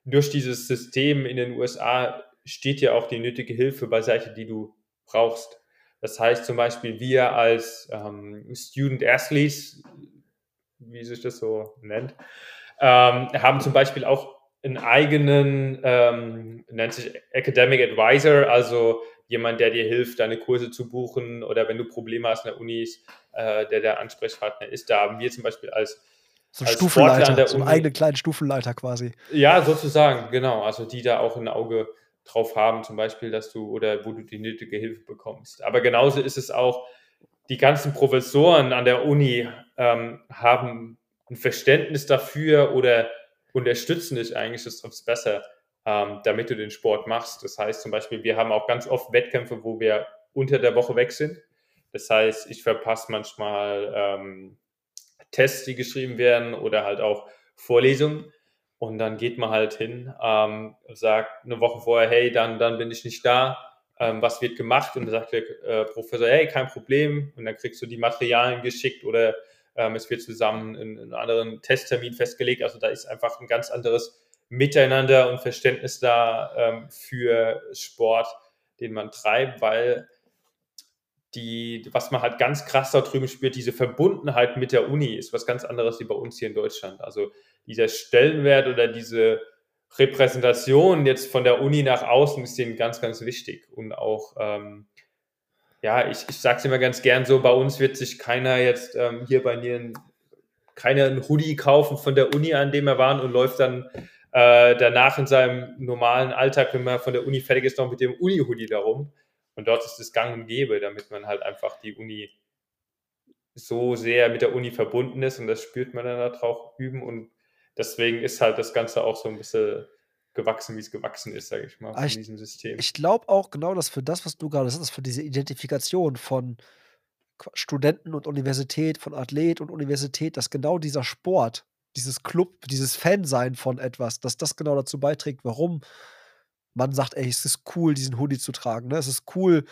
durch dieses System in den USA steht ja auch die nötige Hilfe beiseite, die du brauchst. Das heißt zum Beispiel, wir als ähm, Student Athletes, wie sich das so nennt, ähm, haben zum Beispiel auch einen eigenen, ähm, nennt sich Academic Advisor, also jemand, der dir hilft, deine Kurse zu buchen oder wenn du Probleme hast in der Uni, äh, der der Ansprechpartner ist. Da haben wir zum Beispiel als so ein als Stufenleiter, so einen eigenen kleinen Stufenleiter quasi. Ja, sozusagen, genau. Also die da auch ein Auge drauf haben, zum Beispiel, dass du oder wo du die nötige Hilfe bekommst. Aber genauso ist es auch, die ganzen Professoren an der Uni ähm, haben ein Verständnis dafür oder unterstützen dich eigentlich, das trifft besser, ähm, damit du den Sport machst. Das heißt zum Beispiel, wir haben auch ganz oft Wettkämpfe, wo wir unter der Woche weg sind. Das heißt, ich verpasse manchmal ähm, Tests, die geschrieben werden oder halt auch Vorlesungen. Und dann geht man halt hin, ähm, sagt eine Woche vorher, hey, dann, dann bin ich nicht da. Ähm, was wird gemacht? Und dann sagt der äh, Professor, hey, kein Problem. Und dann kriegst du die Materialien geschickt oder ähm, es wird zusammen in, in einen anderen Testtermin festgelegt. Also da ist einfach ein ganz anderes Miteinander und Verständnis da ähm, für Sport, den man treibt, weil die, was man halt ganz krass da drüben spürt, diese Verbundenheit mit der Uni ist was ganz anderes wie bei uns hier in Deutschland. Also dieser Stellenwert oder diese Repräsentation jetzt von der Uni nach außen ist denen ganz, ganz wichtig. Und auch, ähm, ja, ich, ich sage es immer ganz gern so, bei uns wird sich keiner jetzt ähm, hier bei mir keiner einen Hoodie kaufen von der Uni, an dem er war und läuft dann äh, danach in seinem normalen Alltag, wenn man von der Uni fertig ist, noch mit dem Uni-Hoodie darum. Und dort ist es gang und gäbe, damit man halt einfach die Uni so sehr mit der Uni verbunden ist und das spürt man dann da drauf üben und deswegen ist halt das Ganze auch so ein bisschen gewachsen, wie es gewachsen ist, sage ich mal, Aber von ich, diesem System. ich glaube auch genau, dass für das, was du gerade sagst, für diese Identifikation von Studenten und Universität, von Athlet und Universität, dass genau dieser Sport, dieses Club, dieses Fansein von etwas, dass das genau dazu beiträgt, warum man sagt, ey, es ist cool, diesen Hoodie zu tragen. Ne? Es ist cool,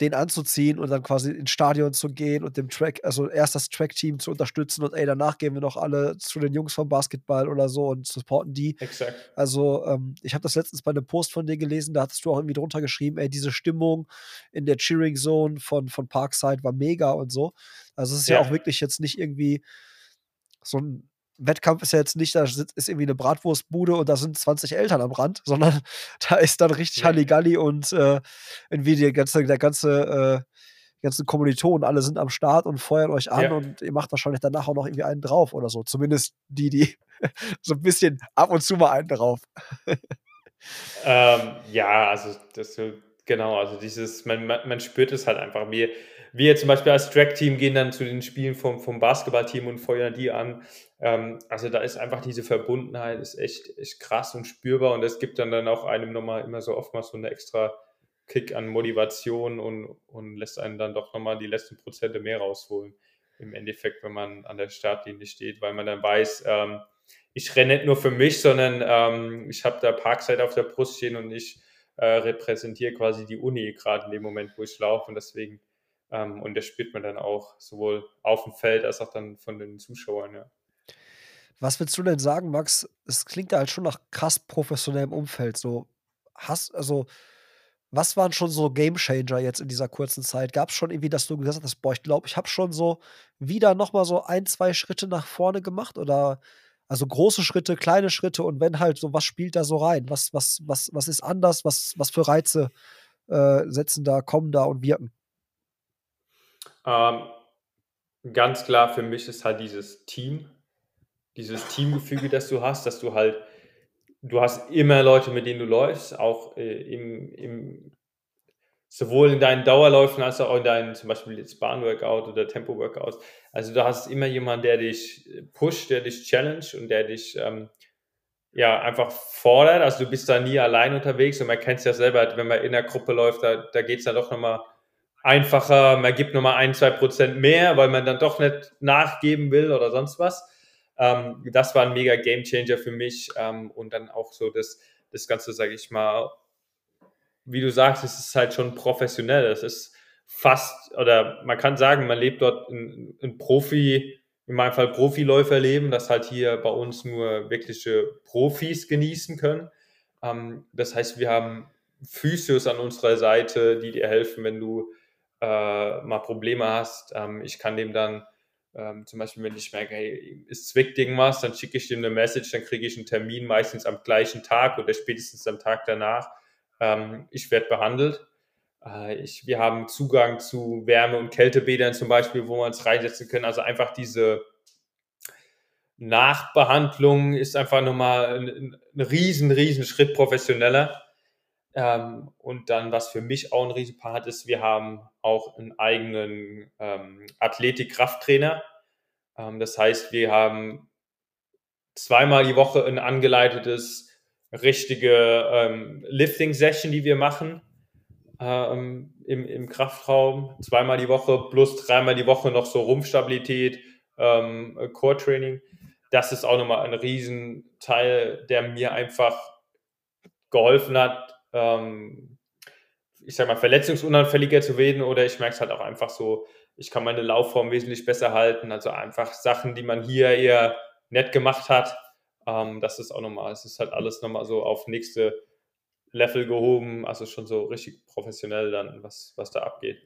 den anzuziehen und dann quasi ins Stadion zu gehen und dem Track, also erst das Track-Team zu unterstützen und ey, danach gehen wir noch alle zu den Jungs vom Basketball oder so und supporten die. Exakt. Also, ähm, ich habe das letztens bei einem Post von dir gelesen, da hattest du auch irgendwie drunter geschrieben, ey, diese Stimmung in der Cheering Zone von, von Parkside war mega und so. Also, es ist ja, Ja. auch wirklich jetzt nicht irgendwie so ein Wettkampf ist ja jetzt nicht, da ist irgendwie eine Bratwurstbude und da sind 20 Eltern am Rand, *laughs* sondern da ist dann richtig Nee. Halligalli und äh, irgendwie die ganze, der ganze, äh, ganzen Kommilitonen, alle sind am Start und feuern euch an Ja. und ihr macht wahrscheinlich danach auch noch irgendwie einen drauf oder so. Zumindest die, die *laughs* so ein bisschen ab und zu mal einen drauf. Ähm, ja, also das genau, also dieses, man, man, man spürt es halt einfach. Wir, wir zum Beispiel als Track-Team gehen dann zu den Spielen vom, vom Basketballteam und feuern die an. Ähm, also da ist einfach diese Verbundenheit, ist echt, echt krass und spürbar und es gibt dann, dann auch einem nochmal immer so oftmals so eine extra Kick an Motivation und, und lässt einen dann doch nochmal die letzten Prozente mehr rausholen. Im Endeffekt, wenn man an der Startlinie steht, weil man dann weiß, ähm, ich renne nicht nur für mich, sondern ähm, ich habe da Parkside auf der Brust stehen und ich äh, repräsentiere quasi die Uni gerade in dem Moment, wo ich laufe und deswegen, ähm, und das spürt man dann auch sowohl auf dem Feld als auch dann von den Zuschauern, ja. Was willst du denn sagen, Max? Es klingt ja halt schon nach krass professionellem Umfeld. So, hast, also, was waren schon so Gamechanger jetzt in dieser kurzen Zeit? Gab es schon irgendwie, dass du gesagt hast, boah, ich glaube, ich habe schon so wieder noch mal so ein, zwei Schritte nach vorne gemacht? Oder also große Schritte, kleine Schritte und wenn halt so, was spielt da so rein? Was, was, was, was ist anders? Was, was für Reize äh, setzen da, kommen da und wirken? Ähm, ganz klar für mich ist halt dieses Team, dieses Teamgefüge, das du hast, dass du halt, du hast immer Leute, mit denen du läufst, auch äh, im, im, sowohl in deinen Dauerläufen als auch in deinen zum Beispiel jetzt Bahnworkout oder Tempo-Workouts. Also du hast immer jemanden, der dich pusht, der dich challenge und der dich ähm, ja einfach fordert. Also du bist da nie allein unterwegs und man kennt es ja selber, wenn man in der Gruppe läuft, da, da geht es dann doch nochmal einfacher, man gibt nochmal ein, zwei Prozent mehr, weil man dann doch nicht nachgeben will oder sonst was. Ähm, das war ein mega Gamechanger für mich ähm, und dann auch so das, das Ganze, sage ich mal, wie du sagst, es ist halt schon professionell. Es ist fast, oder man kann sagen, man lebt dort ein, ein Profi, in meinem Fall Profiläuferleben, das halt hier bei uns nur wirkliche Profis genießen können. Ähm, das heißt, wir haben Physios an unserer Seite, die dir helfen, wenn du äh, mal Probleme hast. Ähm, ich kann dem dann ähm, zum Beispiel, wenn ich merke, hey, es zwickt irgendwas, dann schicke ich dem eine Message, dann kriege ich einen Termin meistens am gleichen Tag oder spätestens am Tag danach. Ähm, ich werde behandelt. Äh, ich, wir haben Zugang zu Wärme- und Kältebädern zum Beispiel, wo wir uns reinsetzen können. Also einfach diese Nachbehandlung ist einfach nochmal ein, ein riesen, riesen Schritt professioneller. Ähm, und dann, was für mich auch ein Riesenpart ist, wir haben auch einen eigenen ähm, Athletik-Krafttrainer. Ähm, das heißt, wir haben zweimal die Woche ein angeleitetes, richtige ähm, Lifting-Session, die wir machen ähm, im, im Kraftraum. Zweimal die Woche plus dreimal die Woche noch so Rumpfstabilität, ähm, Core-Training. Das ist auch nochmal ein Riesenteil, der mir einfach geholfen hat, ähm, ich sag mal, verletzungsunanfälliger zu werden oder ich merke es halt auch einfach so, ich kann meine Laufform wesentlich besser halten. Also einfach Sachen, die man hier eher nett gemacht hat. Ähm, das ist auch nochmal, es ist halt alles nochmal so auf nächste Level gehoben, also schon so richtig professionell dann, was, was da abgeht.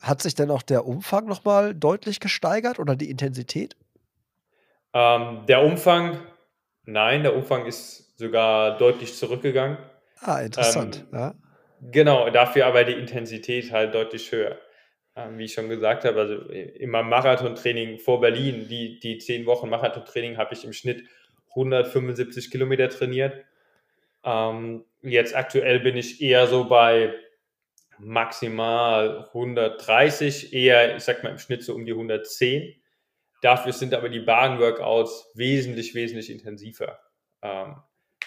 Hat sich denn auch der Umfang noch mal deutlich gesteigert oder die Intensität? Ähm, der Umfang, nein, der Umfang ist sogar deutlich zurückgegangen. Ah, interessant. Ähm, ja. Genau, dafür aber die Intensität halt deutlich höher. Ähm, wie ich schon gesagt habe, also in meinem Marathontraining vor Berlin, die, die zehn Wochen Marathontraining, habe ich im Schnitt 175 Kilometer trainiert. Ähm, jetzt aktuell bin ich eher so bei maximal 130, eher, ich sag mal im Schnitt so um die 110. Dafür sind aber die Bahnworkouts wesentlich, wesentlich intensiver, ähm,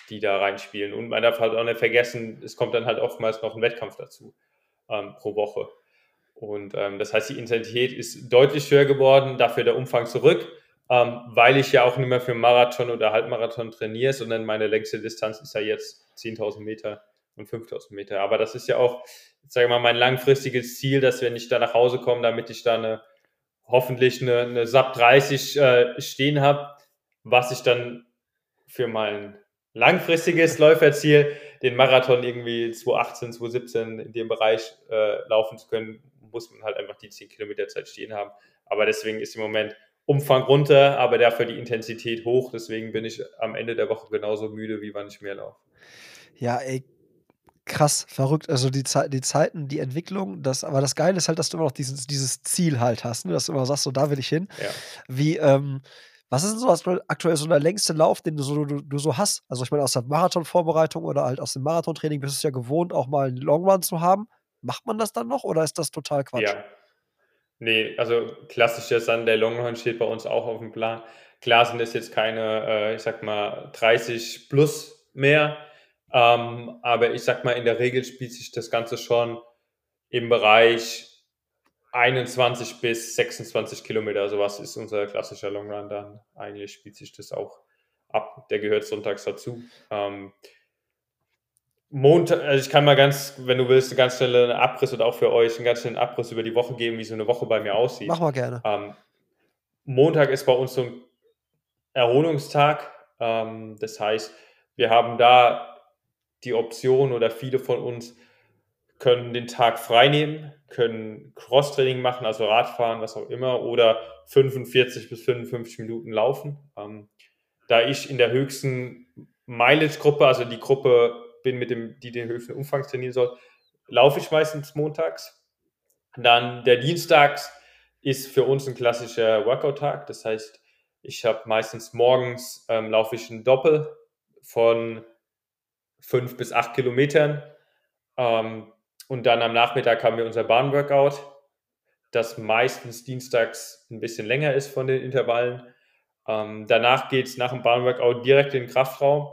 die da reinspielen. Und man darf halt auch nicht vergessen, es kommt dann halt oftmals noch ein Wettkampf dazu ähm, pro Woche. Und ähm, das heißt, die Intensität ist deutlich höher geworden, dafür der Umfang zurück, ähm, weil ich ja auch nicht mehr für Marathon oder Halbmarathon trainiere, sondern meine längste Distanz ist ja jetzt 10.000 Meter und 5.000 Meter. Aber das ist ja auch, sage ich mal, mein langfristiges Ziel, dass wenn ich da nach Hause komme, damit ich da eine, hoffentlich eine, eine SAP 30 äh, stehen habe, was ich dann für mein langfristiges Läuferziel, den Marathon irgendwie 2018, 2017 in dem Bereich äh, laufen zu können, muss man halt einfach die 10 Kilometer Zeit stehen haben. Aber deswegen ist im Moment Umfang runter, aber dafür die Intensität hoch. Deswegen bin ich am Ende der Woche genauso müde, wie wann ich mehr laufe. Ja, ey, krass, verrückt. Also die, Zeit, die Zeiten, die Entwicklung, das, aber das Geile ist halt, dass du immer noch dieses, dieses Ziel halt hast, ne? dass du immer sagst, so da will ich hin. Ja. Wie, ähm, was ist denn so aktuell so der längste Lauf, den du so, du, du so hast? Also ich meine, aus der Marathonvorbereitung oder halt aus dem Marathontraining bist du es ja gewohnt, auch mal einen Long Run zu haben. Macht man das dann noch oder ist das total Quatsch? Ja. Nee, also klassischer Sun, der Long Run steht bei uns auch auf dem Plan. Klar sind es jetzt keine, äh, ich sag mal, 30 plus mehr, ähm, aber ich sag mal, in der Regel spielt sich das Ganze schon im Bereich 21 bis 26 Kilometer, sowas ist unser klassischer Long Run dann. Eigentlich spielt sich das auch ab. Der gehört sonntags dazu. Ähm, Montag, also ich kann mal ganz, wenn du willst, ganz schnell einen Abriss oder auch für euch einen ganz schnellen Abriss über die Woche geben, wie so eine Woche bei mir aussieht. Mach mal gerne. Ähm, Montag ist bei uns so ein Erholungstag. Ähm, das heißt, wir haben da die Option oder viele von uns können den Tag frei nehmen, können Cross-Training machen, also Radfahren, was auch immer, oder 45 bis 55 Minuten laufen. Ähm, da ich in der höchsten Mileage-Gruppe, also die Gruppe bin, mit dem, die den höchsten Umfang trainieren soll, laufe ich meistens montags. Dann der Dienstags ist für uns ein klassischer Workout-Tag. Das heißt, ich habe meistens morgens ähm, laufe ich ein Doppel von fünf bis acht Kilometern. Ähm, und dann am Nachmittag haben wir unser Bahnworkout, das meistens dienstags ein bisschen länger ist von den Intervallen. Ähm, danach geht es nach dem Bahnworkout direkt in den Kraftraum.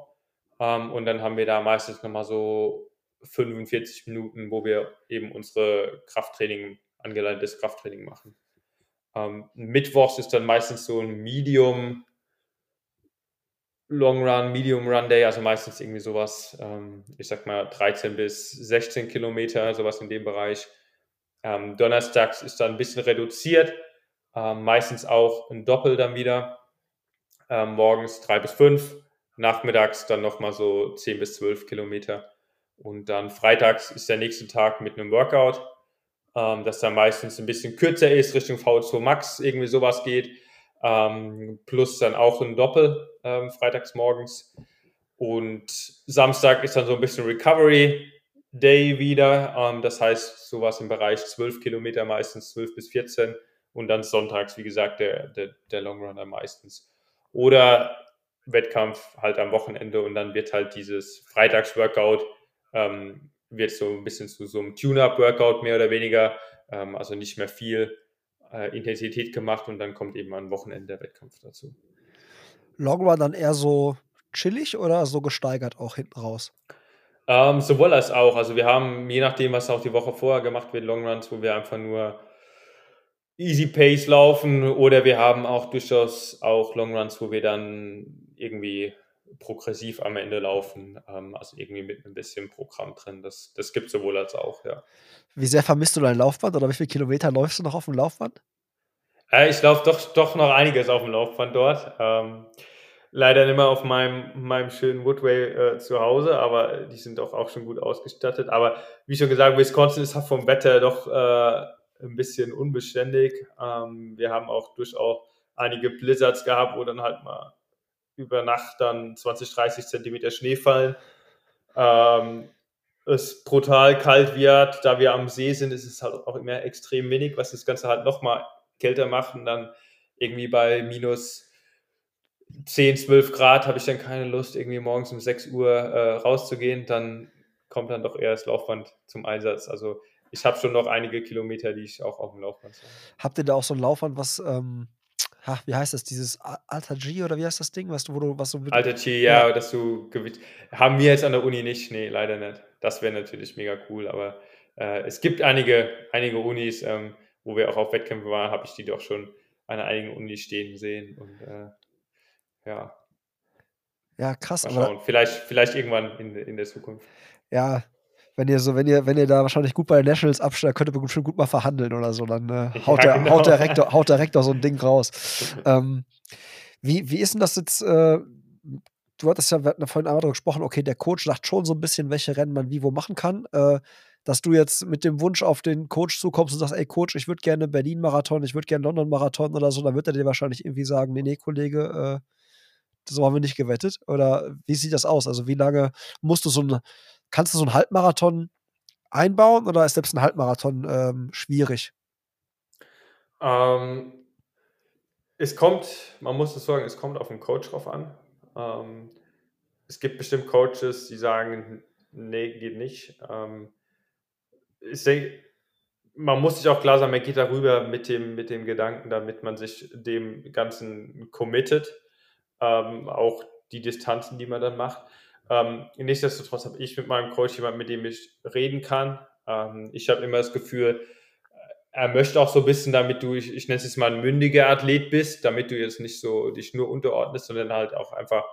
Ähm, und dann haben wir da meistens nochmal so 45 Minuten, wo wir eben unsere Krafttraining, angeleitetes Krafttraining machen. Ähm, Mittwochs ist dann meistens so ein Medium Long Run, Medium Run Day, also meistens irgendwie sowas, ähm, ich sag mal 13 bis 16 Kilometer, sowas in dem Bereich. Ähm, Donnerstags ist dann ein bisschen reduziert, ähm, meistens auch ein Doppel dann wieder. Ähm, morgens drei bis fünf, nachmittags dann nochmal so 10 bis 12 Kilometer. Und dann freitags ist der nächste Tag mit einem Workout, ähm, das dann meistens ein bisschen kürzer ist, Richtung V2 Max, irgendwie sowas geht. Ähm, plus dann auch ein Doppel ähm, freitags morgens. Und Samstag ist dann so ein bisschen Recovery Day wieder. Ähm, das heißt, sowas im Bereich 12 Kilometer meistens, 12 bis 14. Und dann sonntags, wie gesagt, der, der, der Long Runner meistens. Oder Wettkampf halt am Wochenende und dann wird halt dieses Freitags-Workout ähm, wird so ein bisschen zu so einem Tune-Up-Workout mehr oder weniger, ähm, also nicht mehr viel äh, Intensität gemacht und dann kommt eben am Wochenende der Wettkampf dazu. Long Run dann eher so chillig oder so gesteigert auch hinten raus? Ähm, sowohl als auch. Also wir haben, je nachdem, was auch die Woche vorher gemacht wird, Long Runs, wo wir einfach nur Easy Pace laufen oder wir haben auch durchaus auch Long Runs, wo wir dann irgendwie progressiv am Ende laufen, ähm, also irgendwie mit ein bisschen Programm drin. Das, das gibt es sowohl als auch, ja. Wie sehr vermisst du dein Laufband oder wie viele Kilometer läufst du noch auf dem Laufband? Äh, ich laufe doch, doch noch einiges auf dem Laufband dort. Ähm, leider nicht mehr auf meinem, meinem schönen Woodway äh, zu Hause, aber die sind doch auch schon gut ausgestattet. Aber wie schon gesagt, Wisconsin ist vom Wetter doch äh, ein bisschen unbeständig. Ähm, wir haben auch durchaus einige Blizzards gehabt, wo dann halt mal über Nacht dann 20, 30 Zentimeter Schnee fallen. Ähm, es brutal kalt wird, da wir am See sind, ist es halt auch immer extrem wenig, was das Ganze halt nochmal kälter macht und dann irgendwie bei minus 10, 12 Grad habe ich dann keine Lust, irgendwie morgens um 6 Uhr äh, rauszugehen, dann kommt dann doch eher das Laufband zum Einsatz. Also ich habe schon noch einige Kilometer, die ich auch auf dem Laufband habe. Habt ihr da auch so ein Laufband, was, ähm, ach, wie heißt das, dieses Alter G oder wie heißt das Ding, was du, wo du, was du mit Alter G, ja, ja, dass du Gewicht. Haben wir jetzt an der Uni nicht, nee, leider nicht. Das wäre natürlich mega cool, aber äh, es gibt einige, einige Unis, ähm, wo wir auch auf Wettkämpfen waren, habe ich die doch schon an einigen Unis stehen sehen und äh, ja. Ja, krass. Mal schauen. vielleicht, vielleicht irgendwann in, in der Zukunft. Ja, wenn ihr so, wenn ihr, wenn ihr da wahrscheinlich gut bei den Nationals abstellt, könnt ihr bestimmt gut mal verhandeln oder so, dann äh, *laughs* haut, ja, der, genau. haut, der Rektor, haut der Rektor so ein Ding raus. ähm, wie, wie ist denn das jetzt? Äh, du hattest ja, wir hatten ja vorhin einmal darüber gesprochen, okay, der Coach sagt schon so ein bisschen, welche Rennen man wie wo machen kann. Äh, dass du jetzt mit dem Wunsch auf den Coach zukommst und sagst, ey Coach, ich würde gerne Berlin-Marathon, ich würde gerne London-Marathon oder so, dann wird er dir wahrscheinlich irgendwie sagen, nee, nee, Kollege, äh, so haben wir nicht gewettet. Oder wie sieht das aus? Also wie lange musst du so ein, kannst du so einen Halbmarathon einbauen oder ist selbst ein Halbmarathon ähm, schwierig? Ähm, es kommt, man muss es sagen, es kommt auf den Coach drauf an. Ähm, es gibt bestimmt Coaches, die sagen, nee, geht nicht. Ähm, ich denke, man muss sich auch klar sein, man geht darüber mit dem, mit dem Gedanken, damit man sich dem Ganzen committet. Ähm, auch die Distanzen, die man dann macht. Ähm, nichtsdestotrotz habe ich mit meinem Coach jemanden, mit dem ich reden kann. Ähm, ich habe immer das Gefühl, er möchte auch so ein bisschen, damit du, ich, ich nenne es jetzt mal ein mündiger Athlet bist, damit du jetzt nicht so dich nur unterordnest, sondern halt auch einfach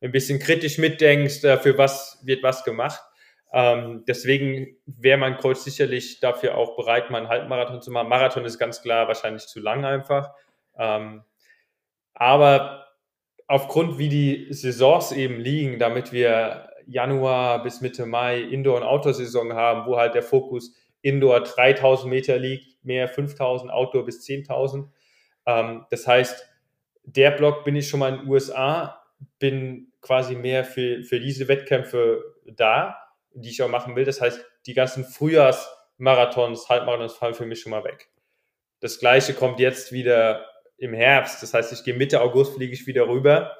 ein bisschen kritisch mitdenkst, äh, für was wird was gemacht. Ähm, deswegen wäre mein Coach sicherlich dafür auch bereit, mal einen Halbmarathon zu machen. Marathon ist ganz klar wahrscheinlich zu lang einfach. Ähm, aber aufgrund, wie die Saisons eben liegen, damit wir Januar bis Mitte Mai Indoor- und Outdoor-Saison haben, wo halt der Fokus Indoor 3000 Meter liegt, mehr 5000, Outdoor bis 10.000. Ähm, das heißt, der Block bin ich schon mal in den USA, bin quasi mehr für, für diese Wettkämpfe da die ich auch machen will. Das heißt, die ganzen Frühjahrsmarathons, Halbmarathons fallen für mich schon mal weg. Das gleiche kommt jetzt wieder im Herbst. Das heißt, ich gehe Mitte August, fliege ich wieder rüber.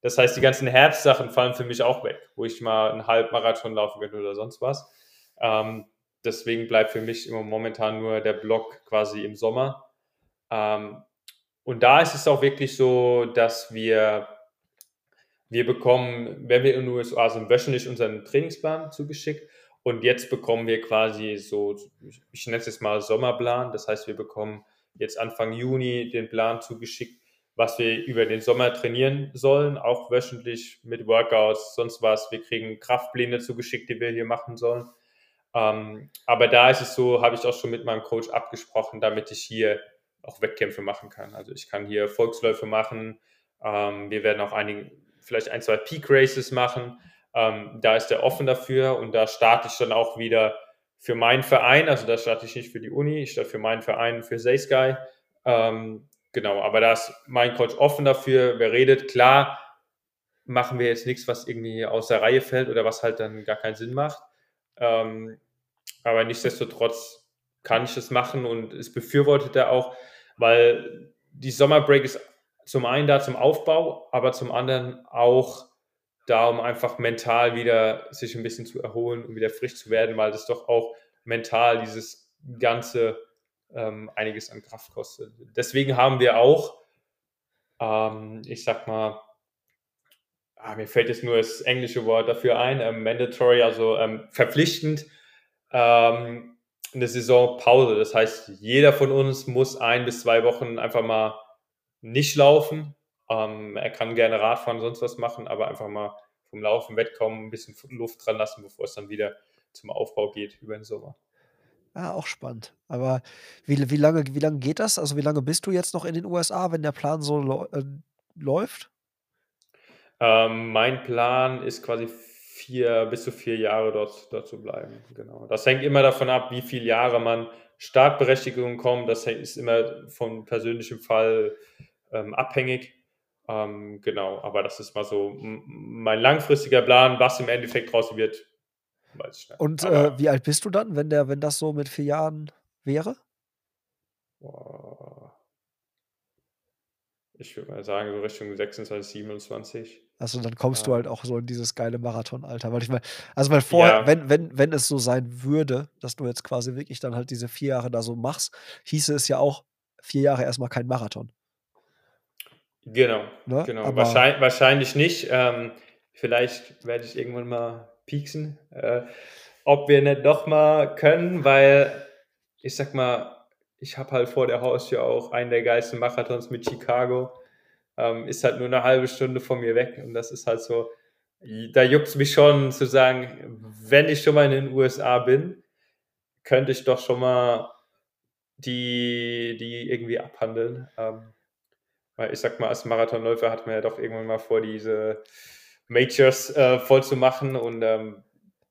Das heißt, die ganzen Herbstsachen fallen für mich auch weg, wo ich mal einen Halbmarathon laufen könnte oder sonst was. Ähm, deswegen bleibt für mich immer momentan nur der Block quasi im Sommer. Ähm, und da ist es auch wirklich so, dass wir wir bekommen, wenn wir in den USA sind, wöchentlich unseren Trainingsplan zugeschickt. Und jetzt bekommen wir quasi so, ich nenne es jetzt mal Sommerplan. Das heißt, wir bekommen jetzt Anfang Juni den Plan zugeschickt, was wir über den Sommer trainieren sollen, auch wöchentlich mit Workouts, sonst was. Wir kriegen Kraftpläne zugeschickt, die wir hier machen sollen. Ähm, aber da ist es so, habe ich auch schon mit meinem Coach abgesprochen, damit ich hier auch Wettkämpfe machen kann. Also ich kann hier Volksläufe machen. Ähm, wir werden auch einige, vielleicht ein, zwei Peak Races machen. Ähm, da ist er offen dafür und da starte ich dann auch wieder für meinen Verein. Also da starte ich nicht für die Uni, ich starte für meinen Verein, für Say Ähm, genau, aber da ist mein Coach offen dafür. Wer redet, klar, machen wir jetzt nichts, was irgendwie aus der Reihe fällt oder was halt dann gar keinen Sinn macht. Ähm, aber nichtsdestotrotz kann ich es machen und es befürwortet er auch, weil die Sommerbreak ist zum einen da zum Aufbau, aber zum anderen auch da, um einfach mental wieder sich ein bisschen zu erholen und wieder frisch zu werden, weil das doch auch mental dieses ganze ähm, einiges an Kraft kostet. Deswegen haben wir auch, ähm, ich sag mal, ah, mir fällt jetzt nur das englische Wort dafür ein, ähm, mandatory, also ähm, verpflichtend, ähm, eine Saisonpause. Das heißt, jeder von uns muss ein bis zwei Wochen einfach mal nicht laufen. Ähm, er kann gerne Radfahren, sonst was machen, aber einfach mal vom Laufen wegkommen, ein bisschen Luft dran lassen, bevor es dann wieder zum Aufbau geht über den Sommer. Ja, auch spannend. Aber wie, wie, lange, wie lange geht das? Also wie lange bist du jetzt noch in den USA, wenn der Plan so äh, läuft? Ähm, mein Plan ist quasi vier bis zu vier Jahre dort, dort zu bleiben. Genau. Das hängt immer davon ab, wie viele Jahre man Startberechtigung kommt. Das ist immer vom persönlichen Fall ähm, abhängig. Ähm, genau, aber das ist mal so mein langfristiger Plan, was im Endeffekt draus wird, weiß ich nicht. Und äh, wie alt bist du dann, wenn, der, wenn das so mit vier Jahren wäre? Ich würde mal sagen, so Richtung 26, 27. Also dann kommst ja. du halt auch so in dieses geile Marathonalter. Weil ich meine, also weil vorher, ja. wenn, wenn, wenn es so sein würde, dass du jetzt quasi wirklich dann halt diese vier Jahre da so machst, hieße es ja auch vier Jahre erstmal kein Marathon. Genau, ne? genau. Wahrscheinlich, wahrscheinlich nicht. Ähm, vielleicht werde ich irgendwann mal pieksen, äh, ob wir nicht doch mal können, weil ich sag mal, ich habe halt vor der Haustür auch einen der geilsten Marathons mit Chicago. Ähm, ist halt nur eine halbe Stunde von mir weg und das ist halt so, da juckt es mich schon zu sagen, wenn ich schon mal in den USA bin, könnte ich doch schon mal die, die irgendwie abhandeln. Ähm, weil ich sag mal, als Marathonläufer hat man ja doch irgendwann mal vor, diese Majors äh, voll zu machen und ähm,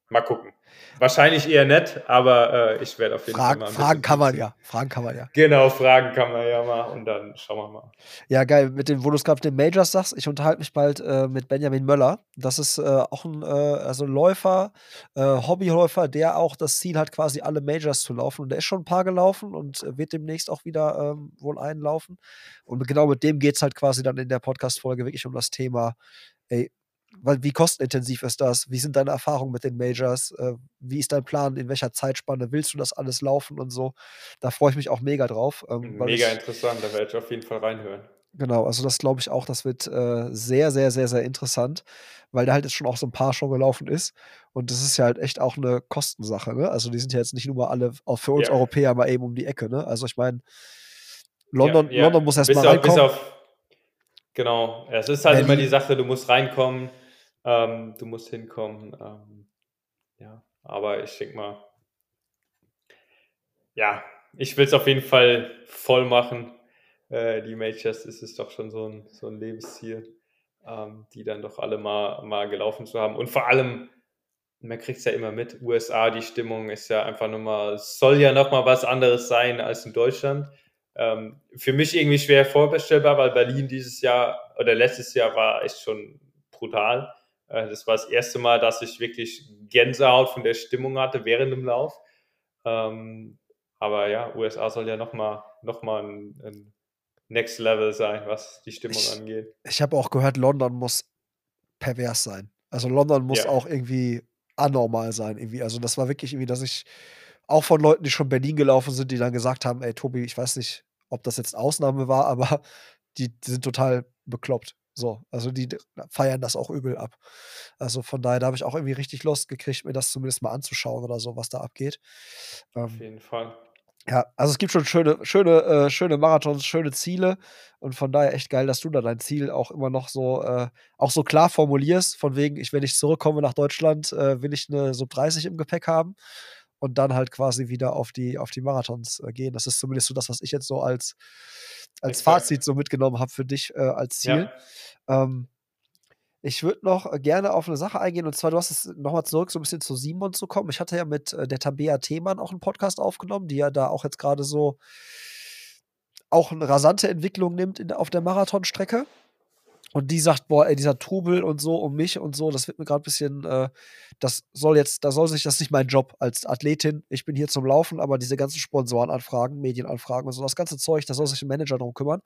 mal gucken. Wahrscheinlich eher nett, aber äh, ich werde auf jeden Fragen, Fall mal. Fragen kann man ja. Fragen kann man ja. Genau, Fragen kann man ja mal und dann schauen wir mal. Ja, geil. Mit dem, wo du es gerade den Majors sagst, ich unterhalte mich bald äh, mit Benjamin Möller. Das ist äh, auch ein, äh, also Läufer, äh, Hobbyläufer, der auch das Ziel hat, quasi alle Majors zu laufen. Und der ist schon ein paar gelaufen und wird demnächst auch wieder ähm, wohl einlaufen. Und genau mit dem geht es halt quasi dann in der Podcast-Folge wirklich um das Thema, ey, weil, wie kostenintensiv ist das? Wie sind deine Erfahrungen mit den Majors? Äh, wie ist dein Plan? In welcher Zeitspanne willst du das alles laufen und so? Da freue ich mich auch mega drauf. Ähm, mega ich, interessant, da werde ich auf jeden Fall reinhören. Genau, also das glaube ich auch, das wird äh, sehr, sehr, sehr, sehr interessant, weil da halt jetzt schon auch so ein paar schon gelaufen ist. Und das ist ja halt echt auch eine Kostensache, ne? Also die sind ja jetzt nicht nur mal alle, auch für uns ja. Europäer mal eben um die Ecke, ne? Also ich meine, London, ja, ja. London muss erstmal reinkommen. Auf, genau, es ist halt Berlin. immer die Sache, du musst reinkommen, ähm, du musst hinkommen. Ähm, ja, aber ich denke mal, ja, ich will es auf jeden Fall voll machen. Äh, die Majors ist es doch schon so ein, so ein Lebensziel, ähm, die dann doch alle mal, mal gelaufen zu haben. Und vor allem, man kriegt es ja immer mit, USA, die Stimmung ist ja einfach nochmal, soll ja nochmal was anderes sein als in Deutschland. Ähm, für mich irgendwie schwer vorbestellbar, weil Berlin dieses Jahr oder letztes Jahr war echt schon brutal. Äh, das war das erste Mal, dass ich wirklich Gänsehaut von der Stimmung hatte während dem Lauf. Ähm, aber ja, USA soll ja nochmal noch mal ein, ein Next Level sein, was die Stimmung ich, angeht. Ich habe auch gehört, London muss pervers sein. Also London muss ja. auch irgendwie anormal sein. Irgendwie. Also das war wirklich irgendwie, dass ich auch von Leuten, die schon Berlin gelaufen sind, die dann gesagt haben, ey Tobi, ich weiß nicht, ob das jetzt Ausnahme war, aber die, die sind total bekloppt. So, also die feiern das auch übel ab. Also von daher, da habe ich auch irgendwie richtig Lust gekriegt, mir das zumindest mal anzuschauen oder so, was da abgeht. Ähm, Auf jeden Fall. Ja, also es gibt schon schöne, schöne, äh, schöne Marathons, schöne Ziele und von daher echt geil, dass du da dein Ziel auch immer noch so, äh, auch so klar formulierst, von wegen, ich, wenn ich zurückkomme nach Deutschland, äh, will ich eine Sub 30 im Gepäck haben und dann halt quasi wieder auf die, auf die Marathons äh, gehen. Das ist zumindest so das, was ich jetzt so als, als Fazit so mitgenommen habe für dich äh, als Ziel. Ja. Ähm, ich würde noch gerne auf eine Sache eingehen, und zwar, du hast es nochmal zurück, so ein bisschen zu Simon zu kommen. Ich hatte ja mit äh, der Tabea Themann auch einen Podcast aufgenommen, die ja da auch jetzt gerade so auch eine rasante Entwicklung nimmt in, auf der Marathonstrecke. Und die sagt, boah, ey, dieser Trubel und so um mich und so, das wird mir gerade ein bisschen, äh, das soll jetzt, da soll sich, das nicht mein Job als Athletin. Ich bin hier zum Laufen, aber diese ganzen Sponsorenanfragen, Medienanfragen und so, das ganze Zeug, da soll sich ein Manager drum kümmern.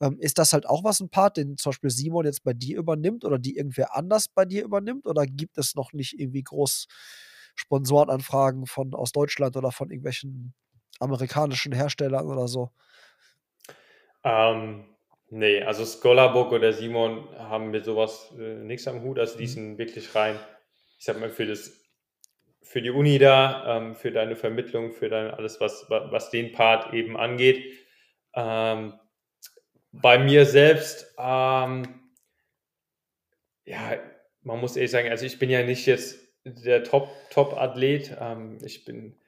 Ähm, ist das halt auch was ein Part, den zum Beispiel Simon jetzt bei dir übernimmt oder die irgendwer anders bei dir übernimmt? Oder gibt es noch nicht irgendwie groß Sponsorenanfragen von aus Deutschland oder von irgendwelchen amerikanischen Herstellern oder so? Ähm, Nee, also Scholarbook oder Simon haben mit sowas äh, nichts am Hut. Also die mhm. sind wirklich rein, ich sag mal, für das für die Uni da, ähm, für deine Vermittlung, für dein alles, was, was den Part eben angeht. Ähm, bei mir selbst, ähm, ja, man muss ehrlich sagen, also ich bin ja nicht jetzt der Top-Athlet. Top ähm, ich bin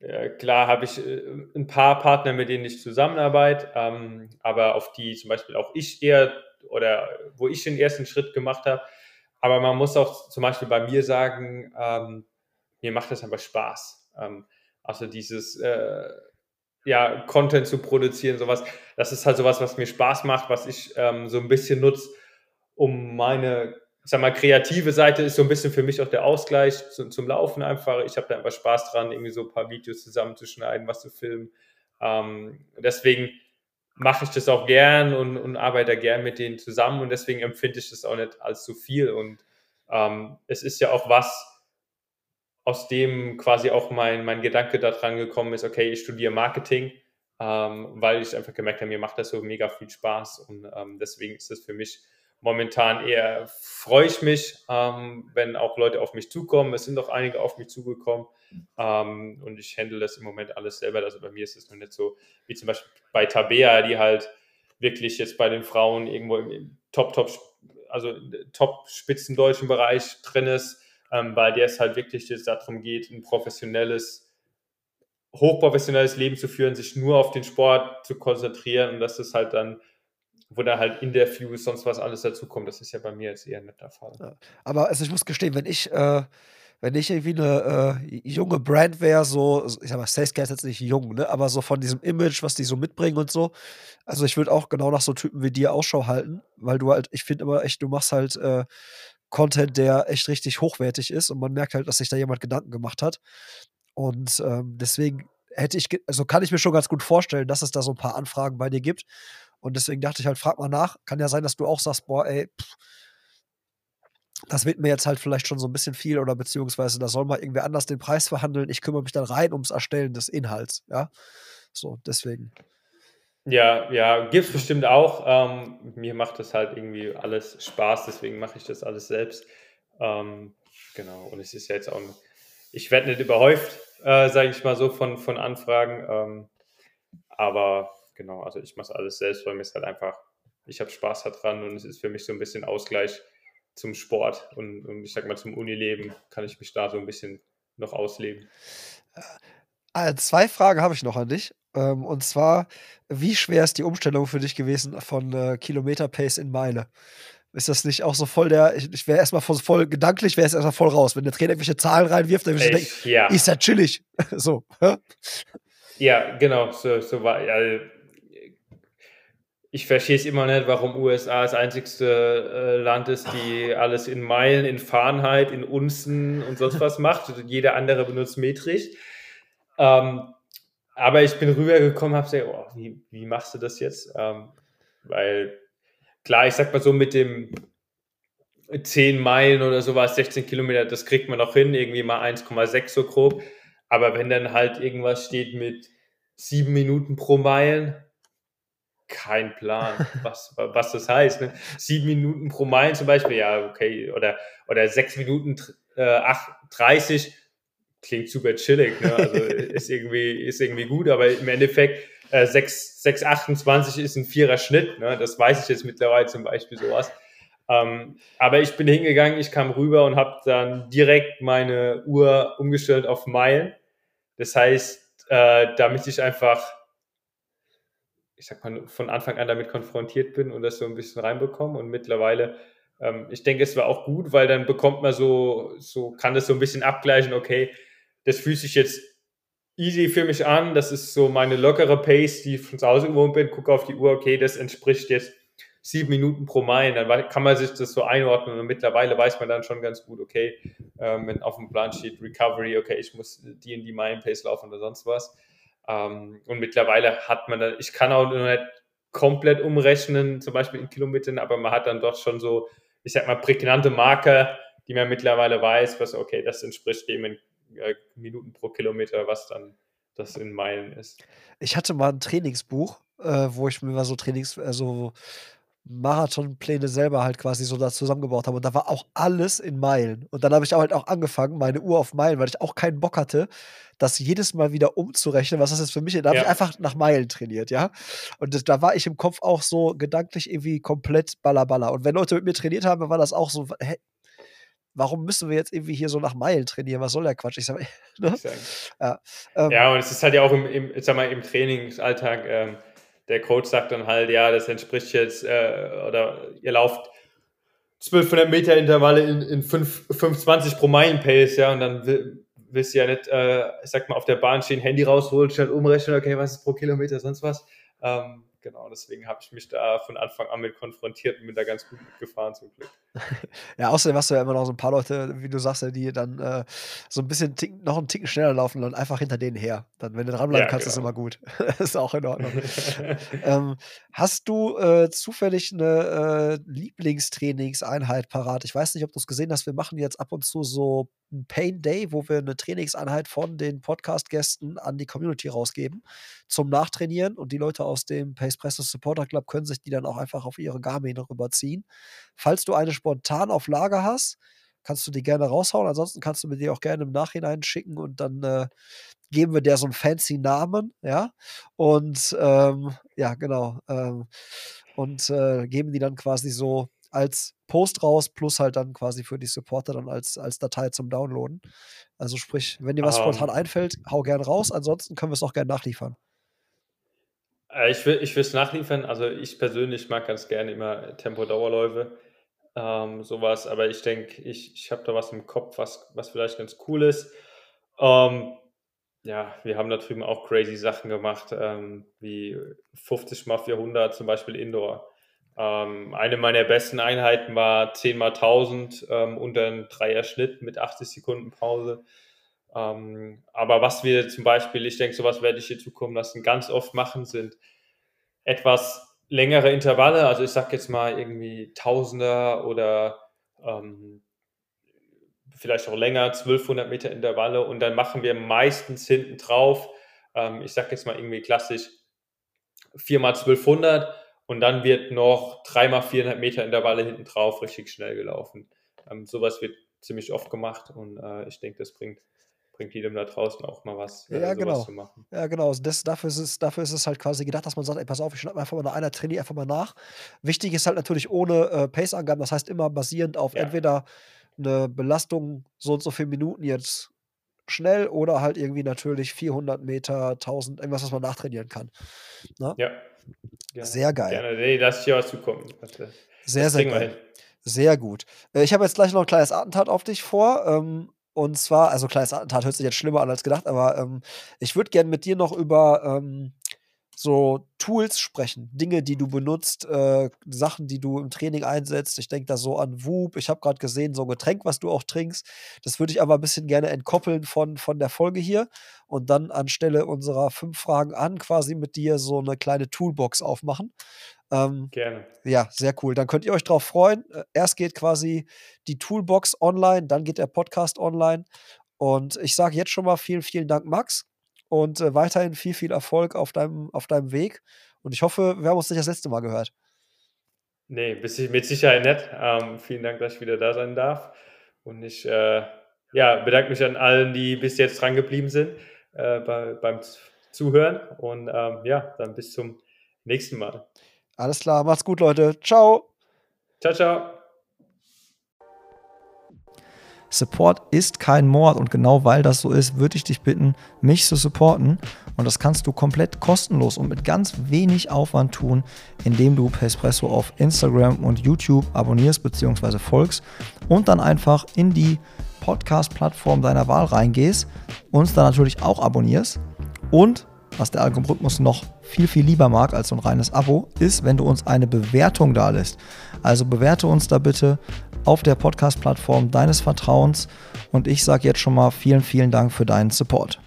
äh, klar habe ich äh, ein paar Partner, mit denen ich zusammenarbeite, ähm, aber auf die zum Beispiel auch ich eher oder wo ich den ersten Schritt gemacht habe. Aber man muss auch zum Beispiel bei mir sagen, ähm, mir macht das einfach Spaß. Ähm, also dieses äh, ja, Content zu produzieren, sowas, das ist halt sowas, was mir Spaß macht, was ich ähm, so ein bisschen nutze, um meine sag mal, kreative Seite ist so ein bisschen für mich auch der Ausgleich zum, zum Laufen einfach. Ich habe da einfach Spaß dran, irgendwie so ein paar Videos zusammenzuschneiden, was zu filmen. Ähm, deswegen mache ich das auch gern und, und arbeite gern mit denen zusammen und deswegen empfinde ich das auch nicht als zu viel. Und ähm, es ist ja auch was, aus dem quasi auch mein, mein Gedanke daran gekommen ist, okay, ich studiere Marketing, ähm, weil ich einfach gemerkt habe, mir macht das so mega viel Spaß und ähm, deswegen ist es für mich momentan eher, freue ich mich, ähm, wenn auch Leute auf mich zukommen. Es sind auch einige auf mich zugekommen ähm, und ich handle das im Moment alles selber. Also bei mir ist es noch nicht so wie zum Beispiel bei Tabea, die halt wirklich jetzt bei den Frauen irgendwo im Top, Top, also Top spitzendeutschen Bereich drin ist, ähm, bei der es halt wirklich jetzt darum geht, ein professionelles, hochprofessionelles Leben zu führen, sich nur auf den Sport zu konzentrieren und dass es halt dann wo da halt Interviews, sonst was alles dazu kommt. Das ist ja bei mir jetzt eher nicht der Fall. Ja. Aber also ich muss gestehen, wenn ich, äh, wenn ich irgendwie eine äh, junge Brand wäre, so, ich sag mal, Salescare ist jetzt nicht jung, ne? aber so von diesem Image, was die so mitbringen und so, also ich würde auch genau nach so Typen wie dir Ausschau halten, weil du halt, ich finde immer echt, du machst halt äh, Content, der echt richtig hochwertig ist und man merkt halt, dass sich da jemand Gedanken gemacht hat. Und ähm, deswegen hätte ich, also kann ich mir schon ganz gut vorstellen, dass es da so ein paar Anfragen bei dir gibt. Und deswegen dachte ich halt, frag mal nach. Kann ja sein, dass du auch sagst, boah, ey, pff, das wird mir jetzt halt vielleicht schon so ein bisschen viel oder beziehungsweise da soll mal irgendwer anders den Preis verhandeln. Ich kümmere mich dann rein ums Erstellen des Inhalts, ja. So, deswegen. Ja, ja, gibt es bestimmt auch. Ähm, mir macht das halt irgendwie alles Spaß, deswegen mache ich das alles selbst. Ähm, genau, und es ist ja jetzt auch, ich werde nicht überhäuft, äh, sage ich mal so, von, von Anfragen. Ähm, aber genau, also ich mache alles selbst, weil mir ist halt einfach, ich habe Spaß daran und es ist für mich so ein bisschen Ausgleich zum Sport und, und ich sag mal zum Unileben kann ich mich da so ein bisschen noch ausleben. Äh, zwei Fragen habe ich noch an dich. Ähm, und zwar, wie schwer ist die Umstellung für dich gewesen von äh, Kilometer-Pace in Meile? Ist das nicht auch so voll der, ich, ich wäre erstmal voll, gedanklich wäre es erstmal voll raus. Wenn der Trainer irgendwelche Zahlen reinwirft, dann würde ich denken, ja. ist ja chillig. *laughs* so. Ja, genau, so, so war, ja, ich verstehe es immer nicht, warum USA das einzigste äh, Land ist, die alles in Meilen, in Fahrenheit, in Unzen und sonst was *laughs* macht. Jeder andere benutzt metrisch. Ähm, aber ich bin rübergekommen, habe gesagt, oh, wie, wie machst du das jetzt? Ähm, weil klar, ich sag mal so mit dem 10 Meilen oder sowas, 16 Kilometer, das kriegt man noch hin, irgendwie mal 1,6 so grob. Aber wenn dann halt irgendwas steht mit 7 Minuten pro Meilen, kein Plan, was, was das heißt. Ne? Sieben Minuten pro Meilen zum Beispiel, ja, okay, oder, oder sechs Minuten äh, 8, 30, klingt super chillig, ne? also *laughs* ist, irgendwie, ist irgendwie gut, aber im Endeffekt äh, 6, 6, 28 ist ein vierer Schnitt, ne? das weiß ich jetzt mittlerweile zum Beispiel sowas. Ähm, aber ich bin hingegangen, ich kam rüber und habe dann direkt meine Uhr umgestellt auf Meilen. Das heißt, äh, damit ich einfach ich sag mal, von Anfang an damit konfrontiert bin und das so ein bisschen reinbekomme. Und mittlerweile, ähm, ich denke, es war auch gut, weil dann bekommt man so, so, kann das so ein bisschen abgleichen, okay, das fühlt sich jetzt easy für mich an, das ist so meine lockere Pace, die ich von zu Hause gewohnt bin, gucke auf die Uhr, okay, das entspricht jetzt sieben Minuten pro Meilen, dann kann man sich das so einordnen und mittlerweile weiß man dann schon ganz gut, okay, ähm, wenn auf dem Plan steht Recovery, okay, ich muss die in die Meilen Pace laufen oder sonst was. Ähm, und mittlerweile hat man, dann, ich kann auch nicht komplett umrechnen, zum Beispiel in Kilometern, aber man hat dann doch schon so, ich sag mal, prägnante Marker, die man mittlerweile weiß, was, okay, das entspricht dem in äh, Minuten pro Kilometer, was dann das in Meilen ist. Ich hatte mal ein Trainingsbuch, äh, wo ich mir mal so Trainings, also Marathonpläne selber halt quasi so da zusammengebaut habe. Und da war auch alles in Meilen. Und dann habe ich auch halt auch angefangen, meine Uhr auf Meilen, weil ich auch keinen Bock hatte, das jedes Mal wieder umzurechnen, was das jetzt für mich ist. Da habe ja. ich einfach nach Meilen trainiert, ja. Und das, da war ich im Kopf auch so gedanklich irgendwie komplett ballerballer. Und wenn Leute mit mir trainiert haben, war das auch so, hä, warum müssen wir jetzt irgendwie hier so nach Meilen trainieren? Was soll der Quatsch? Ich sag, *laughs* ne? ja, ähm, ja, und es ist halt ja auch im, im, sag mal, im Trainingsalltag, ähm, der Coach sagt dann halt, ja, das entspricht jetzt, äh, oder ihr lauft 1200 Meter Intervalle in, in 5, 520 pro Meilen Pace, ja, und dann will, willst du ja nicht, äh, ich sag mal, auf der Bahn stehen, Handy rausholen, schnell umrechnen, okay, was ist pro Kilometer, sonst was. Ähm, genau, deswegen habe ich mich da von Anfang an mit konfrontiert und bin da ganz gut mitgefahren zum Glück. Ja, außerdem hast du ja immer noch so ein paar Leute, wie du sagst, ja, die dann äh, so ein bisschen tick, noch einen Ticken schneller laufen und einfach hinter denen her. Dann, wenn du dranbleiben Ja, kannst, ist genau. immer gut. *laughs* ist auch in Ordnung. *laughs* ähm, hast du äh, zufällig eine äh, Lieblingstrainingseinheit parat? Ich weiß nicht, ob du es gesehen hast. Wir machen jetzt ab und zu so ein Pain Day, wo wir eine Trainingseinheit von den Podcast-Gästen an die Community rausgeben zum Nachtrainieren und die Leute aus dem Pacepresso Supporter Club können sich die dann auch einfach auf ihre Garmin rüberziehen. Falls du eine spontan auf Lager hast, kannst du die gerne raushauen. Ansonsten kannst du mir die auch gerne im Nachhinein schicken und dann äh, geben wir der so einen fancy Namen, ja. Und ähm, ja, genau. Ähm, und äh, geben die dann quasi so als Post raus, plus halt dann quasi für die Supporter dann als, als Datei zum Downloaden. Also sprich, wenn dir was spontan Ähm, einfällt, hau gern raus. Ansonsten können wir es auch gern nachliefern. äh, ich will ich will es nachliefern. Also, ich persönlich mag ganz gerne immer Tempo-Dauerläufe, ähm, so aber ich denke, ich ich habe da was im Kopf, was was vielleicht ganz cool ist. Ähm, ja, wir haben da drüben auch crazy Sachen gemacht, ähm, wie 50 mal 400 zum Beispiel Indoor. Ähm, eine meiner besten Einheiten war 10 mal 1000 ähm, unter 'n Dreier-Schnitt mit 80 Sekunden Pause. Ähm, aber was wir zum Beispiel ich denke, so was werde ich hier zukommen lassen, ganz oft machen, sind etwas längere Intervalle. Also, ich sage jetzt mal irgendwie Tausender oder, ähm, vielleicht auch länger, 1200 Meter Intervalle und dann machen wir meistens hinten drauf, ähm, ich sage jetzt mal irgendwie klassisch 4 mal 1200 und dann wird noch 3 mal 400 Meter Intervalle hinten drauf richtig schnell gelaufen. Ähm, so wird ziemlich oft gemacht und, äh, ich denke, das bringt bringt jedem da draußen auch mal was, Ja, äh, so genau. zu machen. Ja, genau. Also das dafür ist es dafür ist es halt quasi gedacht, dass man sagt: „Ey, pass auf, ich schnappe einfach mal nach einer trainiere einfach mal nach.“ Wichtig ist halt natürlich ohne, äh, Pace-Angaben, das heißt immer basierend auf Ja, entweder 'ne Belastung so und so viele Minuten jetzt schnell oder halt irgendwie natürlich 400 Meter, 1.000, irgendwas, was man nachtrainieren kann, ne? ja, gerne, Sehr geil. gerne. Ne, lasse ich dir was zukommen. Äh Sehr, das sehr geil. Sehr gut. Äh, ich habe jetzt gleich noch 'n kleines Attentat auf dich vor, ähm, und zwar also, kleines Attentat hört sich jetzt schlimmer an als gedacht, aber, ähm, ich würde gern mit dir noch über, ähm, so Tools sprechen, Dinge, die du benutzt, äh, Sachen, die du im Training einsetzt. Ich denke da so an Whoop. Ich habe grad gesehen, so 'n Getränk, was du auch trinkst. Das würde ich aber 'n bisschen gerne entkoppeln von von der Folge hier und dann anstelle unserer 5 Fragen an quasi mit dir so 'ne kleine Toolbox aufmachen. Ähm, Gerne. ja, sehr cool. Dann könnt ihr euch drauf freuen. Äh, erst geht quasi die Toolbox online, dann geht der Podcast online. Und ich sage jetzt schon mal vielen, vielen Dank, Max. Und, äh, weiterhin viel, viel Erfolg auf deinem auf deinem Weg. Und ich hoffe, wir haben uns nicht das letzte Mal gehört. Ne, mit Si mit Sicherheit nicht. Ähm, vielen Dank, dass ich wieder da sein darf. Und ich, äh, ja, bedanke mich an allen, die bis jetzt dran geblieben sind, äh, bei beim Zuhören und, ähm, ja, dann bis zum nächsten Mal. Alles klar, macht's gut, Leute. Tschau. Tschau, tschau. Support ist kein Mord und genau weil das so ist, würde ich dich bitten, mich zu supporten. Und das kannst du komplett kostenlos und mit ganz wenig Aufwand tun, indem du Pespresso auf Instagram und YouTube abonnierst bzw. folgst und dann einfach in die Podcast-Plattform deiner Wahl reingehst, uns dann natürlich auch abonnierst und was der Algorithmus noch viel, viel lieber mag als so ein reines Abo, ist, wenn du uns eine Bewertung da lässt. Also bewerte uns da bitte auf der Podcast-Plattform deines Vertrauens und ich sage jetzt schon mal vielen, vielen Dank für deinen Support.